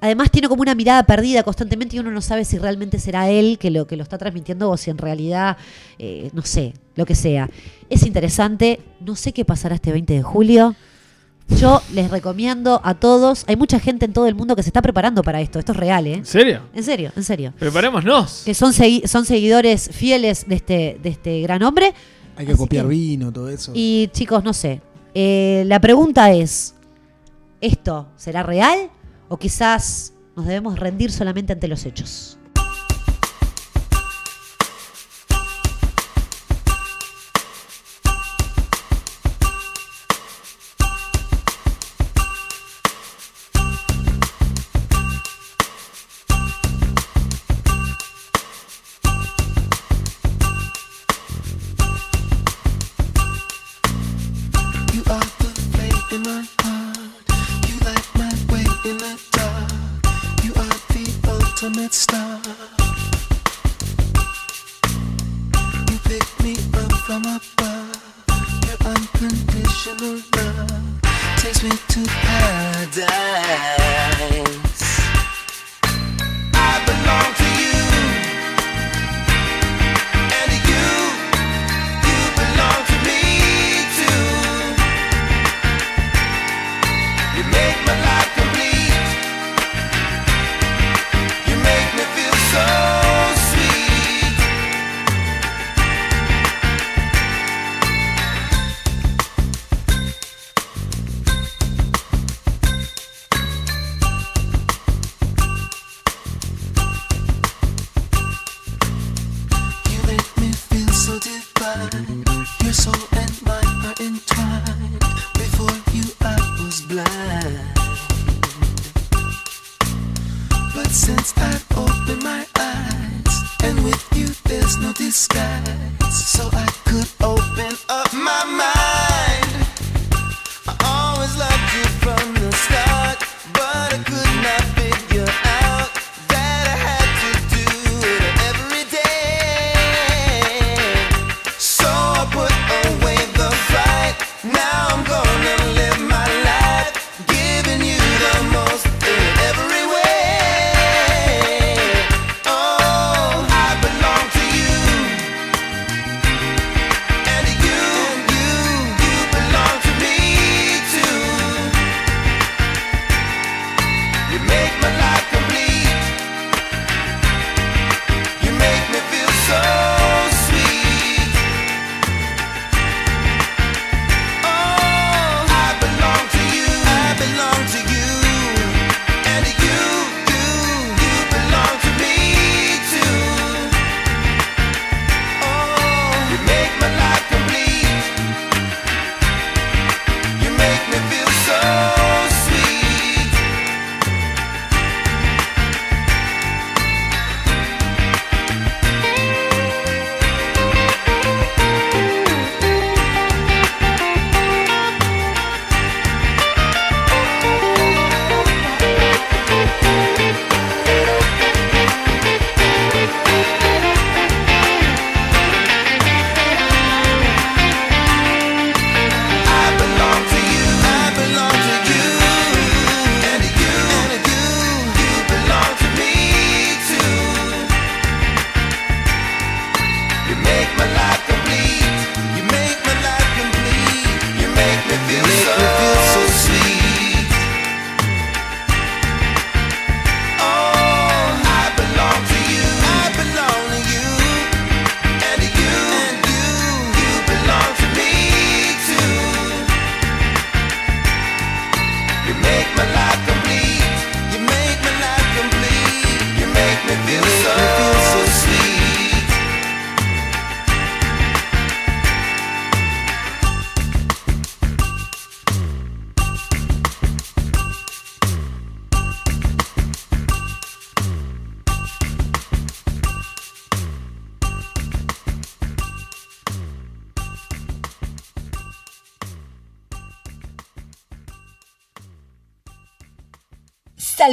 además tiene como una mirada perdida constantemente y uno no sabe si realmente será él que lo, que lo está transmitiendo o si en realidad, eh, no sé, lo que sea. Es interesante, no sé qué pasará este 20 de julio. Yo les recomiendo a todos, hay mucha gente en todo el mundo que se está preparando para esto, esto es real, ¿eh? ¿En serio? En serio, en serio. Preparémonos. Que son, segui- son seguidores fieles de este, de este gran hombre. Hay que Así copiar que- vino, todo eso. Y chicos, no sé. Eh, la pregunta es: ¿esto será real? ¿O quizás nos debemos rendir solamente ante los hechos?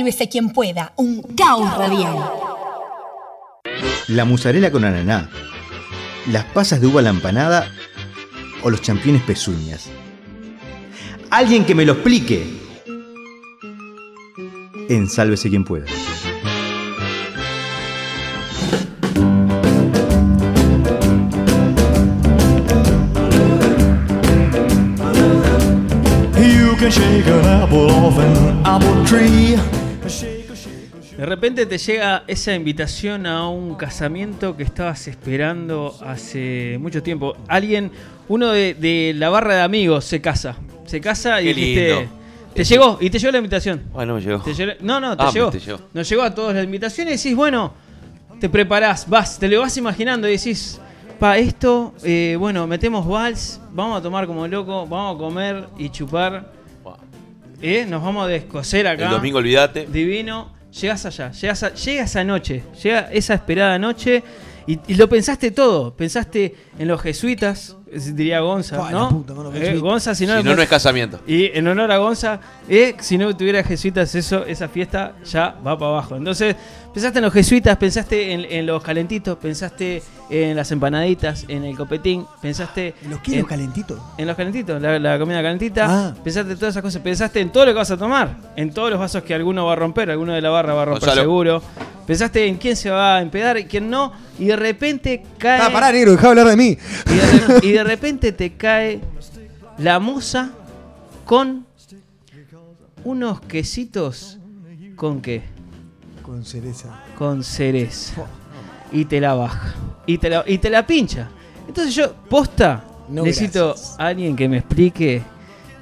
Sálvese quien pueda, un caos radial. La musarela con ananá, las pasas de uva a la empanada o los championes pezuñas. Alguien que me lo explique. En Sálvese quien pueda. You can shake an apple off an apple tree. De repente te llega esa invitación a un casamiento que estabas esperando hace mucho tiempo. Alguien, uno de, de la barra de amigos se casa. Se casa y Qué dijiste. lindo. Te llegó, y te llegó la invitación. Bueno, me llegó. Te llegó- no, no, te Ah, llegó. te llegó. Nos llegó a todos la invitación y decís, bueno, te preparás, vas, te lo vas imaginando y decís, pa, esto, eh, bueno, metemos vals, vamos a tomar como loco, vamos a comer y chupar. ¿Eh? Nos vamos a descoser acá. El domingo olvídate. Divino. Llegas allá, llegas a- llega esa noche, llega esa esperada noche y, y lo pensaste todo. Pensaste en los jesuitas, es- diría Gonza, ¿no? puta, los Eh. Gonza, si no, Si no, no es casamiento. y en honor a Gonza, eh, si no tuviera jesuitas, eso, esa fiesta ya va para abajo. Entonces, pensaste en los jesuitas, pensaste en, en los calentitos, pensaste en las empanaditas, en el copetín, pensaste ¿Los qué? ¿Los calentitos? en los calentitos, la, la comida calentita, Ah. pensaste en todas esas cosas, pensaste en todo lo que vas a tomar, en todos los vasos que alguno va a romper, alguno de la barra va a romper Gonzalo. seguro. Pensaste en quién se va a empedar y quién no, y de repente cae. Ah, pará, negro, dejá de hablar de mí. Y de, re- y de repente te cae la musa con unos quesitos. ¿Con qué? Con cereza. Con cereza. Y te la baja. Y te la, y te la pincha. Entonces yo, posta, No, necesito gracias. a alguien que me explique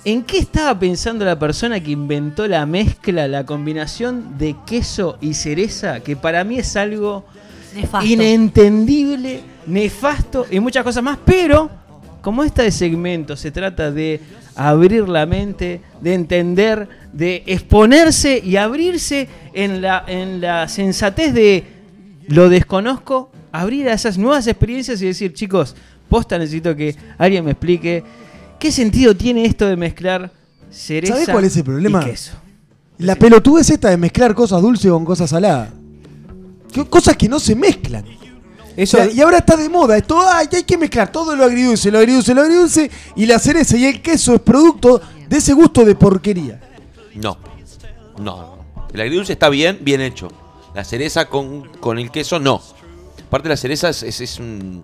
en qué estaba pensando la persona que inventó la mezcla, la combinación de queso y cereza, que para mí es algo Nefasto. inentendible, nefasto y muchas cosas más, pero como este segmento se trata de abrir la mente, de entender, de exponerse y abrirse en la, en la sensatez de lo desconozco, abrir a esas nuevas experiencias y decir, chicos, posta necesito que alguien me explique qué sentido tiene esto de mezclar cereza ¿Sabés cuál es el problema? y queso. La pelotudez esta de mezclar cosas dulces con cosas saladas. Que- Cosas que no se mezclan. Eso, O sea, y ahora está de moda esto, ay, hay que mezclar todo lo agridulce, lo agridulce, lo agridulce, y la cereza y el queso es producto de ese gusto de porquería. No. No. El agridulce está bien, bien hecho. La cereza con, con el queso, no. Aparte, la cereza es, es- es un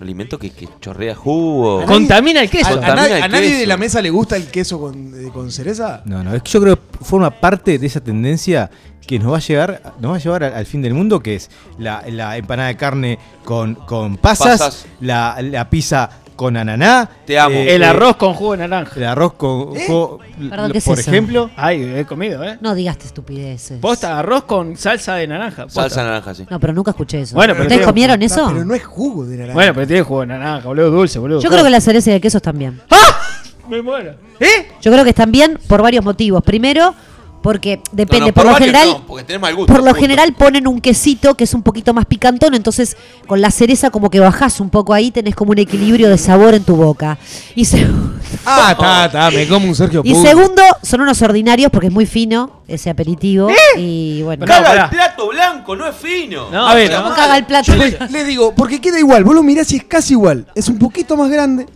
alimento que, que chorrea jugo. Contamina el queso. ¿A, a el a nadie queso. de la mesa le gusta el queso con, eh, con cereza? No, no, es que yo creo que forma parte de esa tendencia que nos va a llegar, nos va a llevar al, al fin del mundo, que es la, la empanada de carne con, con pasas, Pasas. La, la pizza con ananá, Te amo. El eh, arroz con jugo de naranja. el arroz con, ¿Eh? jo- Perdón, ¿qué es por eso? ejemplo. Ay, he comido, ¿eh? No digas estupideces. Posta, arroz con salsa de naranja. posta. Salsa naranja, sí. No, pero nunca escuché eso. Bueno, pero ¿Ustedes tiene- comieron Ah, eso? pero no es jugo de naranja. Bueno, pero tiene jugo de naranja, boludo, dulce, boludo. Yo creo que la cereza y el queso están bien. Me muero. ¿Eh? Yo creo que están bien por varios motivos. Primero, porque depende, No, no, por, lo general, no, porque tenés mal gusto. por lo punto. general ponen un quesito que es un poquito más picantón, entonces con la cereza como que bajás un poco ahí, tenés como un equilibrio de sabor en tu boca. Y, se- Ah, está, está, me como un Sergio y segundo, son unos ordinarios porque es muy fino ese aperitivo. ¿Eh? Y bueno, No, Caga el plato blanco, no es fino. No, A ver, ¿cómo caga el plato? Yo le, le digo, porque queda igual, vos lo mirás y es casi igual. Es un poquito más grande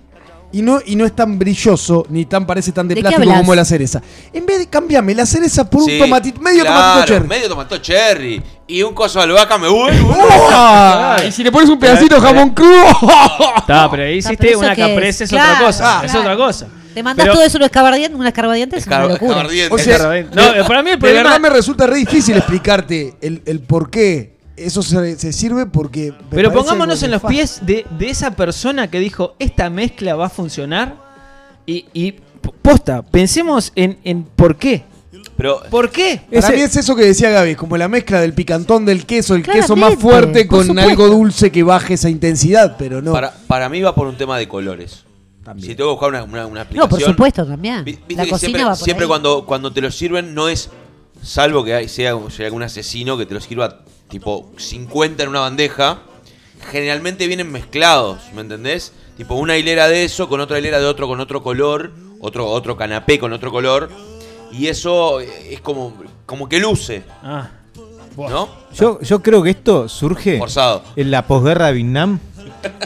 y no, y no es tan brilloso, ni tan parece tan de, ¿De qué plástico como la cereza. En vez de cambiarme la cereza por Sí, un tomatito, medio claro, tomatito cherry. Medio tomatito cherry. Y un coso de albahaca me uy, ¡Oh! y si le pones un pedacito de jamón crudo. Está, pero ahí Está, hiciste pero ¿eso una caprese, es Claro, otra cosa. Ah. es claro. otra cosa. te mandás Pero- todo eso en escabardiente, una escabardiente es una locura. O sea. No, eh, para mí el de problema- verdad me resulta re difícil explicarte el, el por qué eso se, se sirve porque... Pero pongámonos en los pies de, de esa persona que dijo, esta mezcla va a funcionar. Y, y posta, pensemos en, en por qué. Pero ¿Por qué? Para Ese- mí es eso que decía Gaby, como la mezcla del picantón del queso, el queso más fuerte con algo dulce que baje esa intensidad, pero no. para, para mí va por un tema de colores. También. Si tengo que buscar una, una, una No, explicación. por supuesto también. La que cocina siempre, va por siempre ahí. cuando, cuando te lo sirven no es. Salvo que hay- sea, sea algún asesino que te lo sirva tipo 50 en una bandeja. Generalmente vienen mezclados, ¿me entendés? Tipo una hilera de eso con otra hilera de otro con otro color, otro, otro canapé con otro color. Y eso es como, como que luce, Ah. ¿no? Yo, yo creo que esto surge Forzado. en la posguerra de Vietnam,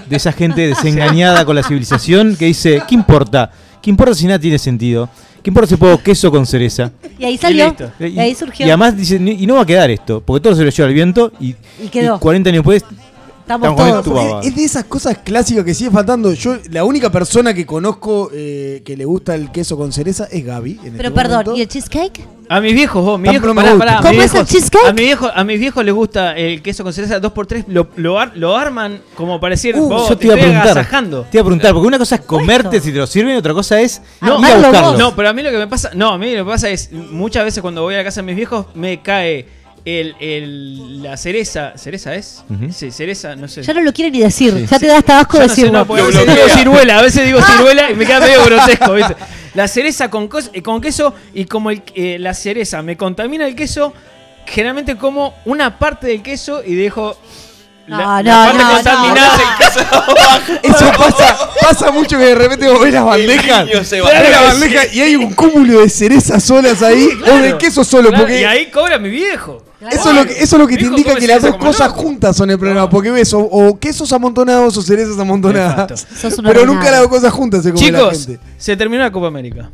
de esa gente desengañada con la civilización que dice, ¿qué importa? ¿Qué importa si nada tiene sentido? ¿Qué importa si pongo queso con cereza? Y ahí salió. Y, ahí surgió. Y además dice, y no va a quedar esto, porque todo se lo lleva el viento y, Y quedó. y 40 años después Estamos estamos todos. es de esas cosas clásicas que sigue faltando. Yo, la única persona que conozco eh, que le gusta el queso con cereza es Gaby. en Pero este perdón, momento. ¿y el cheesecake? A mis viejos, vos, mi viejo, pará, pará, a ¿Cómo mis es el viejos- cheesecake? A mi viejo, a mis viejos les gusta el queso con cereza 2x3, lo, lo, ar- lo arman como pareciera, Uh, vos, yo te iba a estoy preguntar. agasajando. Te iba a preguntar, porque una cosa es comerte si te lo sirven y otra cosa es No, ir a buscarlo. No, pero a mí lo que me pasa, no, a mí lo que pasa es muchas veces cuando voy a la casa de mis viejos me cae el, el la cereza, cereza es? Sí, cereza, no sé. Ya no lo quiere ni decir. Sí, ya te da hasta asco Ya no sé, decirlo. no, a veces digo ciruela, a veces digo ciruela y me queda medio grotesco, ¿viste? La cereza con, eh, con queso y como el, eh, la cereza me contamina el queso, generalmente como una parte del queso y dejo No, la, no, la no. Eso pasa, pasa mucho que de repente vos ves las bandejas. ves la bandeja y hay un cúmulo de cerezas solas ahí o de queso solo. Claro, porque y ahí cobra mi viejo. Eso es lo que, eso es lo que te indica que las dos cosas loco. juntas son el problema. Porque ves o, o quesos amontonados o cerezas amontonadas. Exacto. Sos una Pero nunca las dos cosas juntas se come la Chicos, gente. se terminó la Copa América.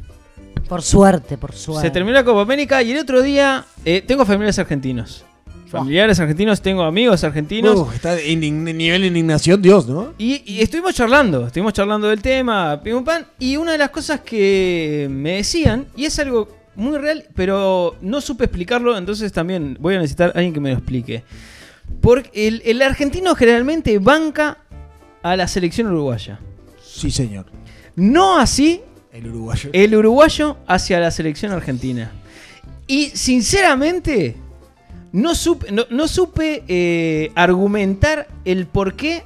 Por suerte, por suerte. Se terminó la Copa América y el otro día eh, tengo familiares argentinos. Familiares argentinos, tengo amigos argentinos. Uf, está en in- nivel de indignación, Dios, ¿no? Y, y estuvimos charlando, estuvimos charlando del tema, pim pan, y una de las cosas que me decían, y es algo muy real, pero no supe explicarlo, entonces también voy a necesitar a alguien que me lo explique. Porque el, el argentino generalmente banca a la selección uruguaya. Sí, señor. No así El uruguayo. el uruguayo hacia la selección argentina. Y sinceramente, no supe, no, no supe eh, argumentar el por qué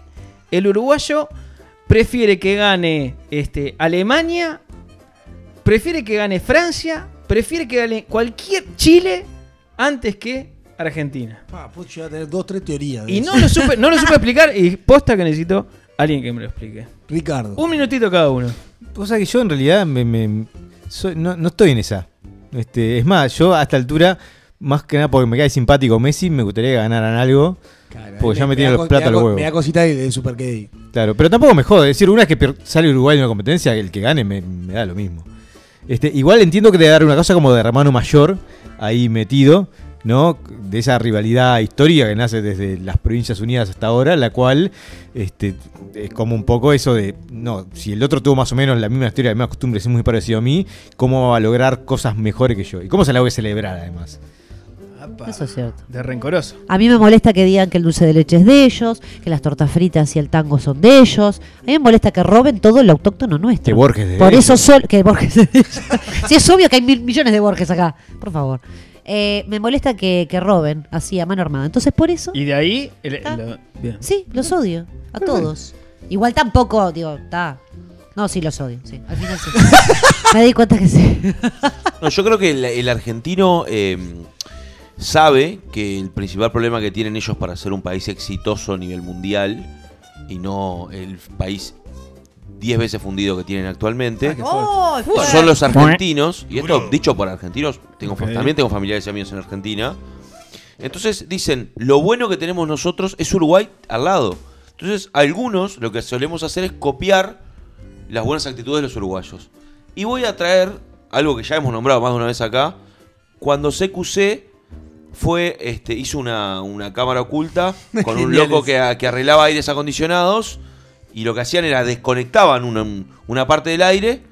el uruguayo prefiere que gane este, Alemania, prefiere que gane Francia, prefiere que gane cualquier Chile antes que Argentina. Pa, pues yo voy a tener dos, tres teorías. de Y no lo supe, no lo supe explicar y posta que necesito alguien que me lo explique. Ricardo. Un minutito cada uno. O sea que yo en realidad me, me- soy- no, no estoy en esa. Este, es más, yo a esta altura, más que nada porque me cae simpático Messi, me gustaría que ganaran algo. Claro, porque ya me da tiene los platos da a los co- huevos. Me da cosita de, de Super. Claro, pero tampoco me jode. Es decir, una vez que sale Uruguay en una competencia, el que gane me, me da lo mismo. Este, igual entiendo que debe dar una cosa como de hermano mayor ahí metido, ¿no? De esa rivalidad histórica que nace desde las Provincias Unidas hasta ahora, la cual este, es como un poco eso de, no, si el otro tuvo más o menos la misma historia, las mismas costumbres, es muy parecido a mí, ¿cómo va a lograr cosas mejores que yo? ¿Y cómo se la voy a celebrar además? Eso es cierto. De rencoroso. A mí me molesta que digan que el dulce de leche es de ellos, que las tortas fritas y el tango son de ellos. A mí me molesta que roben todo lo autóctono nuestro. Que Borges de Por ellos. eso sol que Borges es de ellos. sí, es obvio que hay mil millones de Borges acá. Por favor. Eh, me molesta que, que roben así a mano armada. Entonces, por eso, Y de ahí. el- Ah. lo- bien. sí, los odio. A todos. Igual tampoco, digo, está. No, sí, los odio. Sí, al final sí. me di cuenta que sí. No, yo creo que el, el argentino eh, sabe que el principal problema que tienen ellos para ser un país exitoso a nivel mundial y no el país 10 veces fundido que tienen actualmente ¡Oh, son los argentinos. Y esto dicho por argentinos, tengo, también tengo familiares y amigos en Argentina. Entonces dicen, lo bueno que tenemos nosotros es Uruguay al lado. Entonces algunos lo que solemos hacer es copiar las buenas actitudes de los uruguayos. Y voy a traer algo que ya hemos nombrado más de una vez acá. Cuando CQC fue, este, hizo una, una cámara oculta con un loco que, que arreglaba aires acondicionados y lo que hacían era desconectaban una, una parte del aire,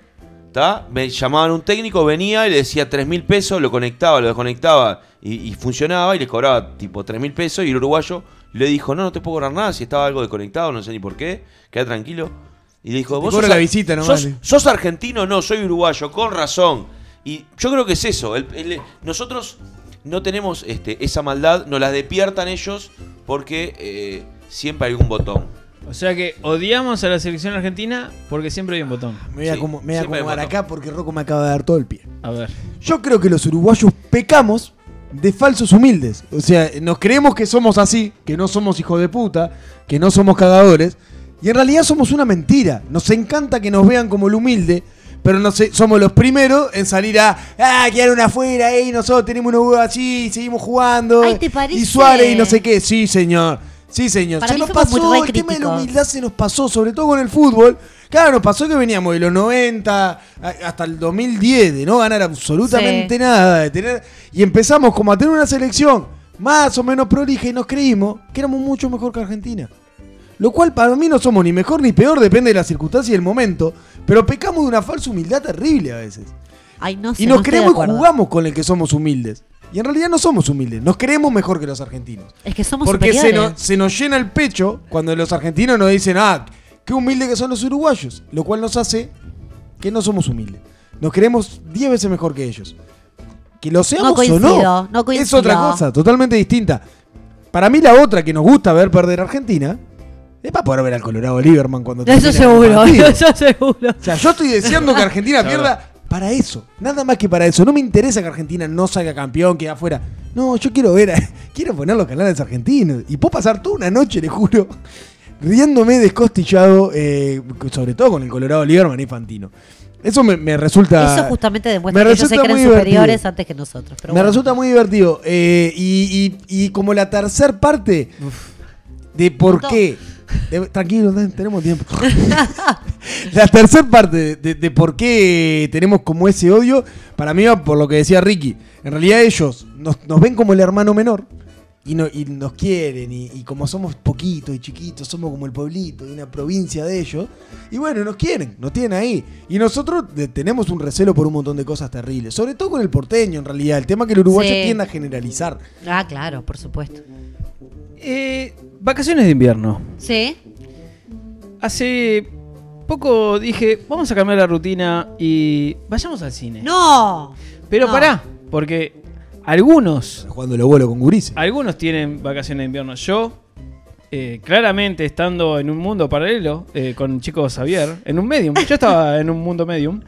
¿tá? Me llamaban un técnico, venía y le decía 3 mil pesos, lo conectaba, lo desconectaba y, y funcionaba y les cobraba tipo 3 mil pesos y el uruguayo le dijo, no, no te puedo cobrar nada si estaba algo desconectado, no sé ni por qué, queda tranquilo. Y le dijo, vos sos, la visita nomás, sos-. ¿Sos argentino? No, soy uruguayo, con razón. Y yo creo que es eso. el- el- nosotros no tenemos este, esa maldad, nos la despiertan ellos porque eh, siempre hay un botón. O sea que odiamos a la selección argentina porque siempre hay un botón. Me voy a, Sí, como- me voy a acomodar acá porque Rocco me acaba de dar todo el pie. A ver. Yo creo que los uruguayos pecamos de falsos humildes. O sea, nos creemos que somos así, que no somos hijos de puta, que no somos cagadores. Y en realidad somos una mentira. Nos encanta que nos vean como el humilde, pero no sé, somos los primeros en salir a, ah, quedaron afuera, ey, nosotros tenemos una huevo así, seguimos jugando. Ay, ¿te parece? Y Suárez y no sé qué, sí, señor. Sí, señor. Para se nos pasó, el tema de la humildad se nos pasó, sobre todo con el fútbol. Claro, nos pasó que veníamos de los 90 a- hasta el 2010 de no ganar absolutamente Sí. nada, de tener y empezamos como a tener una selección más o menos prolija y nos creímos que éramos mucho mejor que Argentina. Lo cual para mí no somos ni mejor ni peor, depende de la circunstancia y el momento, pero pecamos de una falsa humildad terrible a veces. Ay, no sé, y no nos creemos y jugamos con el que somos humildes. Y en realidad no somos humildes, nos creemos mejor que los argentinos. Es que somos Porque se nos, se nos llena el pecho cuando los argentinos nos dicen, ah, qué humildes que son los uruguayos. Lo cual nos hace que no somos humildes. Nos creemos 10 veces mejor que ellos. Que lo seamos o coincido, no, no es coincido. otra cosa, totalmente distinta. Para mí la otra que nos gusta ver perder a Argentina es para poder ver al Colorado Lieberman cuando Eso termine el seguro, eso seguro. O sea, yo estoy deseando que Argentina pierda para eso. Nada más que para eso. No me interesa que Argentina no salga campeón, que afuera. No, yo quiero ver, a- quiero poner los canales argentinos. Y puedo pasar toda una noche, le juro, riéndome descostillado, eh, sobre todo con el Colorado Lieberman y Fantino. Eso me, me resulta. Eso justamente demuestra me que ellos se creen superiores divertido. antes que nosotros. Pero me bueno. resulta muy divertido. Eh, y, y- y como la tercer parte de por qué. De- tranquilo, ten- tenemos tiempo. la tercer parte de, de- de por qué tenemos como ese odio, para mí va por lo que decía Ricky. En realidad ellos nos, nos ven como el hermano menor y, no, y nos quieren. Y, y como somos poquitos y chiquitos, somos como el pueblito de una provincia de ellos. Y bueno, nos quieren, nos tienen ahí. Y nosotros tenemos un recelo por un montón de cosas terribles. Sobre todo con el porteño, en realidad. El tema que el uruguayo Sí. tiende a generalizar. Ah, claro, por supuesto. Eh, vacaciones de invierno. Sí. Hace poco dije, vamos a cambiar la rutina y vayamos al cine. No. Pero no. pará, porque algunos, Jugando lo vuelo con gurises. algunos tienen vacaciones de invierno. Yo, eh, claramente estando en un mundo paralelo eh, con Chico Xavier, en un medium, yo estaba en un mundo medium,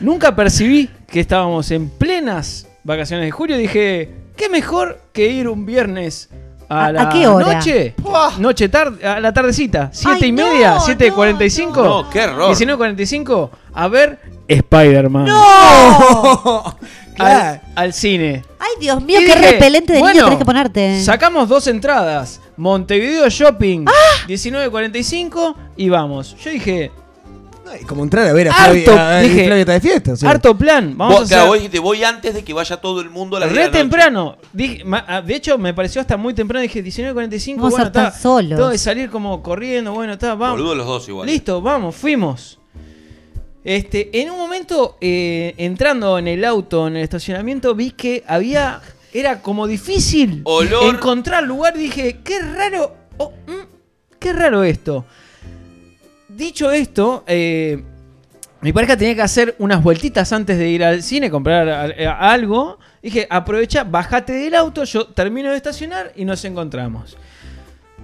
nunca percibí que estábamos en plenas vacaciones de julio. Dije, ¿qué mejor que ir un viernes a, ¿A- la a qué hora? noche? Noche tarde, a la tardecita, siete Ay, y no, media, no, 7.45. No, qué error. 19.45 a ver Spider-Man. ¡No! Al, al cine. Ay, Dios mío, Y qué dije, repelente de bueno, niño tenés que ponerte. Sacamos dos entradas. Montevideo Shopping, ¡Ah! 19.45 y vamos. Yo dije, Como entrar a ver a Harto, Flavia, dije, Flavia está de fiesta. o sea. harto plan. Vamos Vos, a hacer claro, vos dijiste, voy antes de que vaya todo el mundo a la re de temprano. Dije, ma- ah, de hecho, me pareció hasta muy temprano. Dije 19.45. Vamos a Bueno, estar está. solos. Tengo que salir como corriendo. Bueno, está, vamos. Boludo los dos igual. Listo, vamos, fuimos. Este, en un momento, eh, entrando en el auto, en el estacionamiento, vi que había. Era como difícil Olor. encontrar lugar. Dije, qué raro. oh, mm, qué raro esto. Dicho esto, eh, mi pareja tenía que hacer unas vueltitas antes de ir al cine, comprar a- algo. Dije, aprovecha, bájate del auto, yo termino de estacionar y nos encontramos.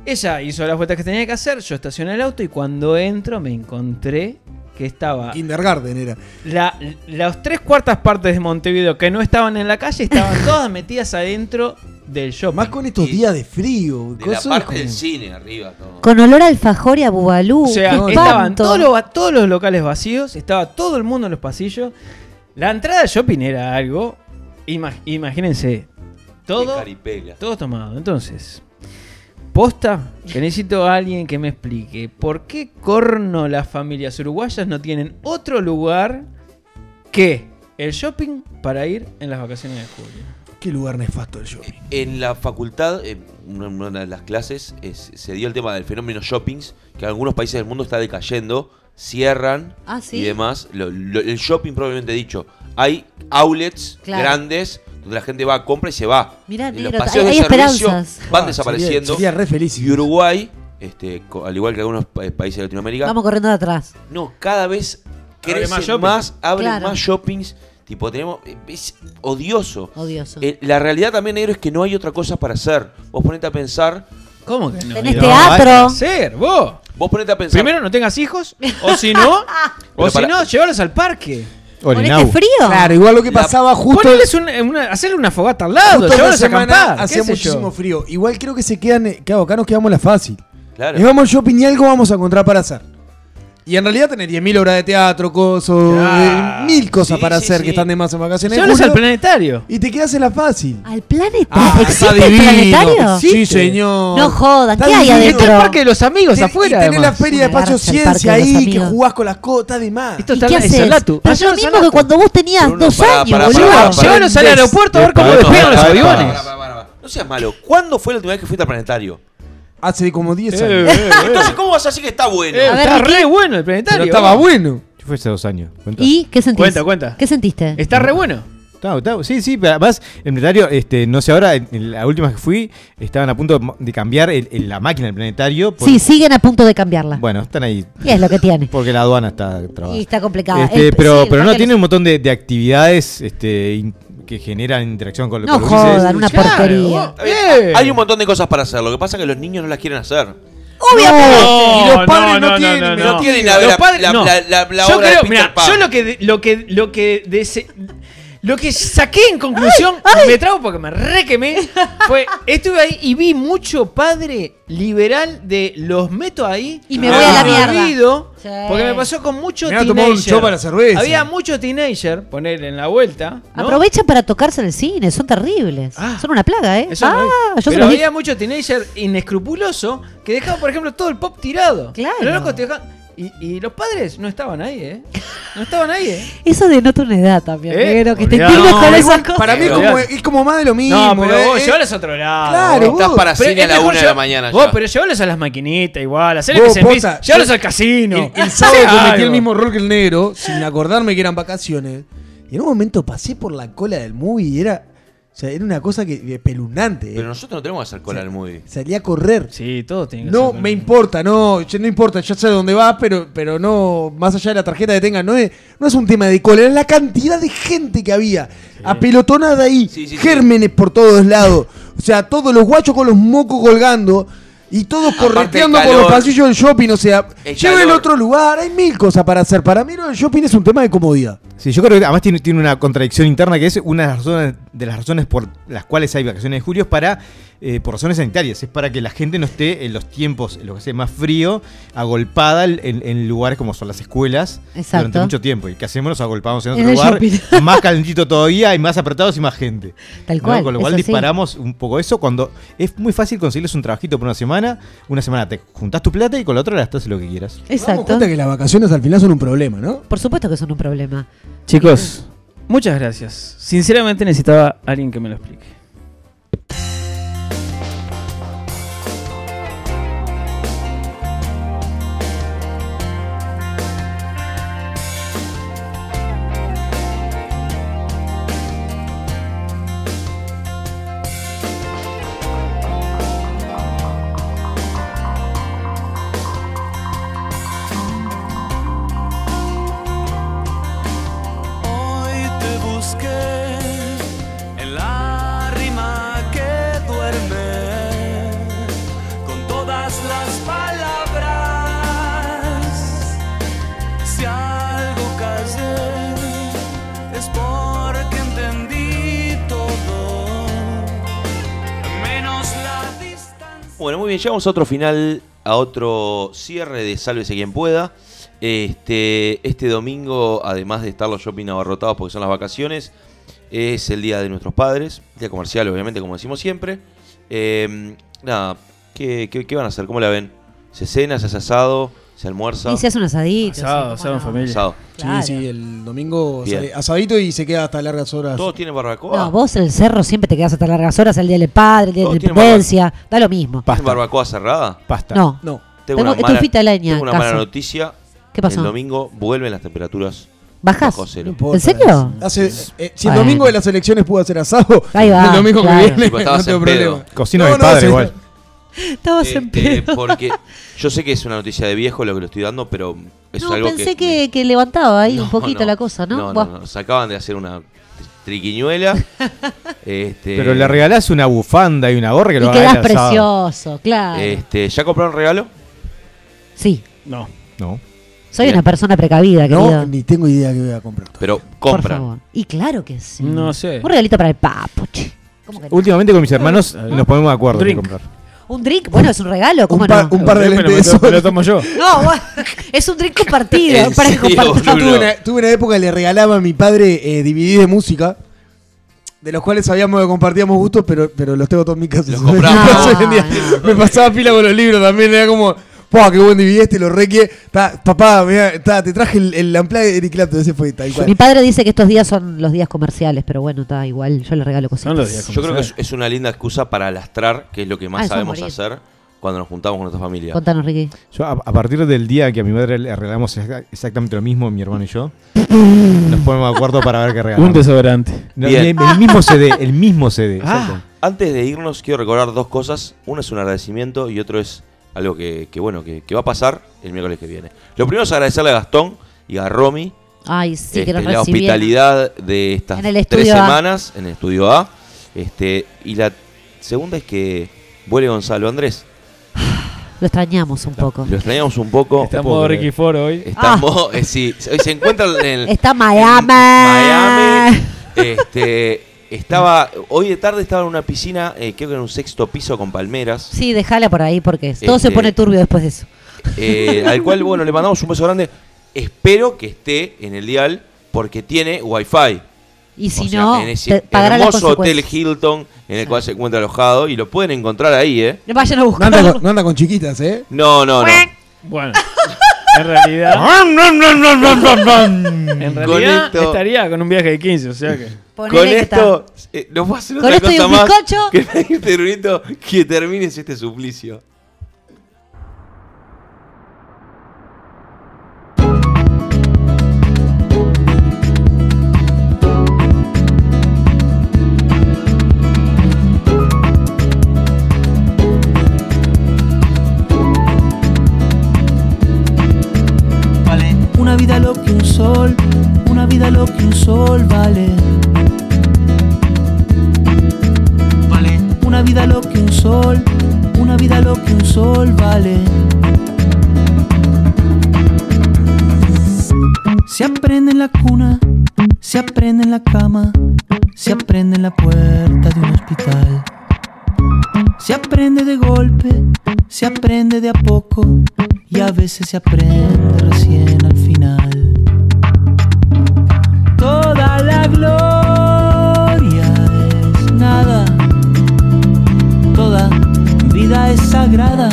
Ella hizo las vueltas que tenía que hacer, yo estacioné el auto y cuando entro me encontré que estaba Kindergarten era. la- las tres cuartas partes de Montevideo que no estaban en la calle estaban todas metidas adentro del shopping. Más con estos Y- días de frío. De la cosas parte como- del cine arriba. todo. Con olor a alfajor y a bubalú. O sea, no, estaban todos los, todos los locales vacíos, estaba todo el mundo en los pasillos. La entrada al shopping era algo, ima- imagínense, todo, caripela. todo tomado. Entonces, posta, que necesito a alguien que me explique por qué corno las familias uruguayas no tienen otro lugar que el shopping para ir en las vacaciones de julio. Qué lugar nefasto el shopping. En la facultad, en una, de las clases, es- se dio el tema del fenómeno shoppings, que en algunos países del mundo está decayendo, cierran Ah, ¿sí? y demás. Lo- lo- el shopping, probablemente dicho, hay outlets Claro. grandes donde la gente va, compra y se va. Mirá, Y los negro, paseos hay- de hay servicio esperanzas. van Ah, desapareciendo. Sería, sería re feliz. Y Uruguay, este, co- al igual que algunos pa- países de Latinoamérica, Vamos corriendo de atrás. no, cada vez Abre crece más más, shopping. abren Claro. más shoppings. Tipo, tenemos. Es odioso. Odioso. Eh, la realidad también, negro, es que no hay otra cosa para hacer. Vos ponete a pensar. ¿Cómo que no? Tenés teatro. que hacer, vos. Vos ponete a pensar. Primero no tengas hijos, o si no, o Pero si para- no, llévalos al parque. ¿Ponete frío? Claro, igual lo que La- pasaba justo. Una- hacerle una fogata al lado, justo esta llévalos a semana acampar. hacía qué sé yo. muchísimo frío. Igual creo que se quedan. eh, Claro, acá nos quedamos la fácil. Claro. Y vamos al shopping y algo vamos a encontrar para hacer. Y en realidad tenés 10.000 obras de teatro, cosas, Claro. eh, mil cosas Sí, para sí, hacer sí. que están de más en vacaciones. Llévalos al planetario. y te quedas en la fácil. ¿Al planeta? Ah, ¿Existe está el planetario? Sí, señor. No jodan, ¿qué hay divino. Está el adentro? parque de los amigos Te- afuera. y tenés la feria de Espacio Ciencia ahí, que jugás con las cosas de más. Esto ¿Y está qué en? Salatu. Pero Llévalos mismo que cuando vos tenías dos años, boludo. al aeropuerto a ver cómo despegan los aviones. No seas malo. ¿Cuándo fue la última vez que fuiste al planetario? Hace como 10 Eh, años. eh, Entonces, ¿cómo vas a decir que está bueno? eh, A ver, está Ricky. re bueno el planetario. Pero estaba bueno. Yo fui hace dos años. ¿Cuenta? ¿Y qué sentiste? Cuenta, cuenta. ¿Qué sentiste? Está re bueno. Está- está- sí, sí, pero además el planetario, este, no sé ahora, en, en la última que fui, estaban a punto de, cambiar el- el- la máquina del planetario. por- Sí, siguen a punto de cambiarla. Bueno, están ahí. Y es lo que tiene. Porque la aduana está trabajando. Y está complicada. Este, El- pero sí, el pero no, tiene un montón de, de actividades este, in- que generan interacción con, No los gurises. jodan, una Claro, porquería. bien, Eh. Hay un montón de cosas para hacer. Lo que pasa es que los niños no las quieren hacer. Obviamente. y los padres no, tienen. no, No no. tienen la, padres- la- no. la- la- la yo obra creo, de Peter mira, Pan. yo lo que lo que lo que dese- lo que saqué en conclusión, me trago porque me requemé, fue estuve ahí y vi mucho padre liberal de los meto ahí Y me voy a la me mierda. olvido, Sí. porque me pasó con mucho Me un teenager. chop a la cerveza. Había mucho teenager, poner en la vuelta, ¿no? Aprovechan para tocarse en el cine, son terribles. Ah. son una plaga, ¿eh? Eso ah, no vi. yo se Pero había dije. mucho teenager inescrupuloso que dejaba, por ejemplo, todo el pop tirado. Claro. Los locos te dejaban- Y, y los padres no estaban ahí, ¿eh? No estaban ahí, ¿eh? Eso denota una edad también, ¿Eh? negro, que te entiendes No, con esas cosas. para mí es como, es como más de lo mismo. No, pero eh, vos llevalos a otro lado. Claro, vos. Estás para Pero cine a la una de la mañana Vos, ya. pero llevalos a las maquinitas igual. Hacerle Vos, que se. Llévalos yo- al casino. El, el sábado cometí algo. el mismo rol que el negro, sin acordarme que eran vacaciones. Y en un momento pasé por la cola del movie y era. O sea, era una cosa que eh. Pero nosotros no tenemos que hacer cola al movie. Salí a correr. Sí, todo tiene que No me importa, no, yo- no importa, yo sé dónde va, pero, pero no, más allá de la tarjeta que tenga, no es, no es un tema de cola, es la cantidad de gente que había, apelotonada ahí, Sí, sí, sí. gérmenes por todos lados, o sea, todos los guachos con los mocos colgando y todos Aparte correteando el por los calor. pasillos del shopping, o sea, El llévenlo a calor. otro lugar, hay mil cosas para hacer, para mí lo del shopping es un tema de comodidad. Sí, yo creo que además tiene, tiene una contradicción interna que es una de las razones, de las razones por las cuales hay vacaciones de julio es para eh, por razones sanitarias, es para que la gente no esté en los tiempos, en lo que sea más frío, agolpada en, en lugares como son las escuelas Exacto. durante mucho tiempo. ¿Y qué hacemos? Nos agolpamos en otro lugar, más calentito todavía y más apretados y más gente. Tal ¿no? cual. Con lo cual sí. disparamos un poco eso cuando es muy fácil conseguirles un trabajito por una semana, una semana te juntás tu plata y con la otra gastás lo que quieras. Damos Exacto. cuenta que las vacaciones al final son un problema, ¿no? Por supuesto que son un problema. Chicos, muchas gracias. Sinceramente necesitaba alguien que me lo explique. Llegamos a otro final, a otro cierre de Sálvese quien pueda. Este, este domingo, además de estar los shopping abarrotados porque son las vacaciones, es el día de nuestros padres, día comercial, obviamente, como decimos siempre. Eh, nada, ¿qué, qué, qué van a hacer? ¿Cómo la ven? ¿Se cena, se hace asado, se almuerza? Y se hace un asadito. Asado, sí, asado en familia. Asado. Claro. Sí, sí, el domingo Bien. sale asadito y se queda hasta largas horas. ¿Todos tienen barbacoa? No, vos en el cerro siempre te quedas hasta largas horas, el día del padre, el día de la independencia, da lo mismo. ¿Tienen Pasta. barbacoa cerrada? Pasta. No, No. Tengo Tengo una mala, de leña tengo una mala noticia. ¿qué pasó? El domingo vuelven las temperaturas ¿Bajás? bajo cero. No importa. ¿En serio? Hace, eh, si el domingo de las elecciones pudo hacer asado, Ahí va, el domingo claro. que viene no tengo problema. Cocina No, mi padre igual. Estabas en Este, pedo. porque yo sé que es una noticia de viejo lo que lo estoy dando, pero es No, algo pensé que, que, que levantaba ahí un No, poquito no. la cosa, ¿no? No, no, no. Se acaban de hacer una triquiñuela. este, Pero le regalás una bufanda y una gorra que lo Y haga quedás precioso, claro. Este, ¿Ya compraron regalo? Sí, No. No. soy Bien. una persona precavida, No, querido. ni tengo idea que voy a comprar. Pero Por compran. favor. Y claro que sí. No sé. Un regalito para el papo, che. ¿Cómo que no? Últimamente con mis hermanos nos ponemos de acuerdo en comprar. Un drink, bueno, es un regalo, ¿cómo Un par, no? un par de lentes me lo- sol. me lo tomo yo. No, es un drink compartido. ¿En para que serio. Yo boludo? tuve una, tuve una época que le regalaba a mi padre eh, DVD de música, de los cuales sabíamos que compartíamos gustos, pero, pero los tengo todos en mi casa. Los compramos. No se vendía. No, Me pasaba pila con los libros también, era como, ¡pah, qué buen DVD este! Lo requie. Ta, papá, mirá, ta, te traje el, el de Eric Clapton, ese fue tal cual. Mi padre dice que estos días son los días comerciales, pero bueno, está igual, yo le regalo cositas. Son los días Yo creo que es, es una linda excusa para lastrar, que es lo que más Ah, eso sabemos morir. hacer cuando nos juntamos con nuestra familia. Contanos, Ricky. Yo, a, a partir del día que a mi madre le regalamos exa- exactamente lo mismo, mi hermano y yo, nos ponemos de acuerdo para ver qué regalamos. Un desodorante. No, Bien. el, el mismo CD, el mismo CD. exacto. Antes de irnos, quiero recordar dos cosas. Uno es un agradecimiento y otro es algo que, que, bueno, que, que va a pasar el miércoles que viene. Lo primero es agradecerle a Gastón y a Romy Ay, sí, que este, nos la hospitalidad de estas En el tres estudio A. semanas en el estudio A. Este, y la segunda es que vuelve Gonzalo Andrés. Lo extrañamos un poco. Lo extrañamos un poco. Está en modo. Ricky Foro hoy. Está Ah. en modo- eh, sí, hoy se encuentra en el, Está Miami. Miami. Este, estaba, hoy de tarde estaba en una piscina, eh, creo que en un sexto piso con palmeras, Sí, déjala por ahí porque todo se Este- pone turbio después de eso. eh, al cual, bueno, le mandamos un beso grande. Espero que esté en el dial porque tiene wifi. Y si O sea, no, en ese hermoso hotel. Hilton en el cual se encuentra alojado y lo pueden encontrar ahí, ¿eh? Vayan a No anda, buscarlo. con, no anda con chiquitas, ¿eh? No, no, no. Bueno, en realidad, en Con realidad esto- estaría con un viaje de 15, o sea que. Con esto, eh, no puedo hacer Con otra esto y cosa un más bizcocho. que pedirte, Brunito, que termines este suplicio. Sol vale. Vale. Una vida lo que un sol, una vida lo que un sol vale. Se aprende en la cuna, se aprende en la cama, se aprende en la puerta de un hospital. Se aprende de golpe, se aprende de a poco y a veces se aprende recién al final. La gloria es nada, toda vida es sagrada.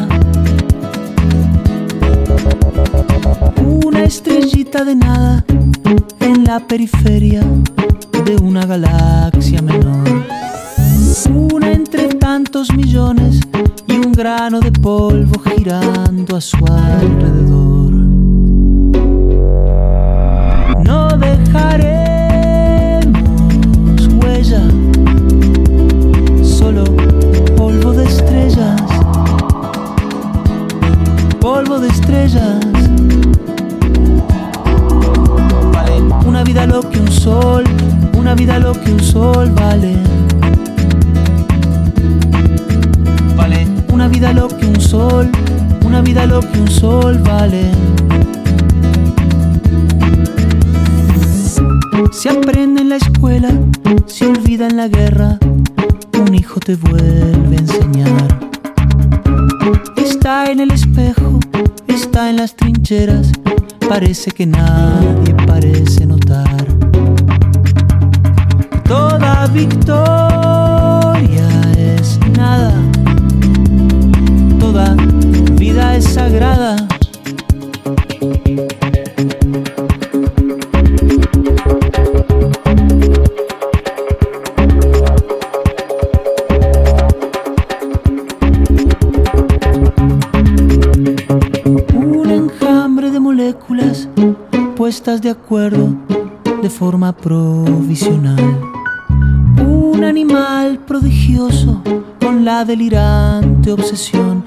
Una estrellita de nada en la periferia de una galaxia menor. Una entre tantos millones y un grano de polvo girando a su alrededor. Parece que nadie provisional. Un animal prodigioso con la delirante obsesión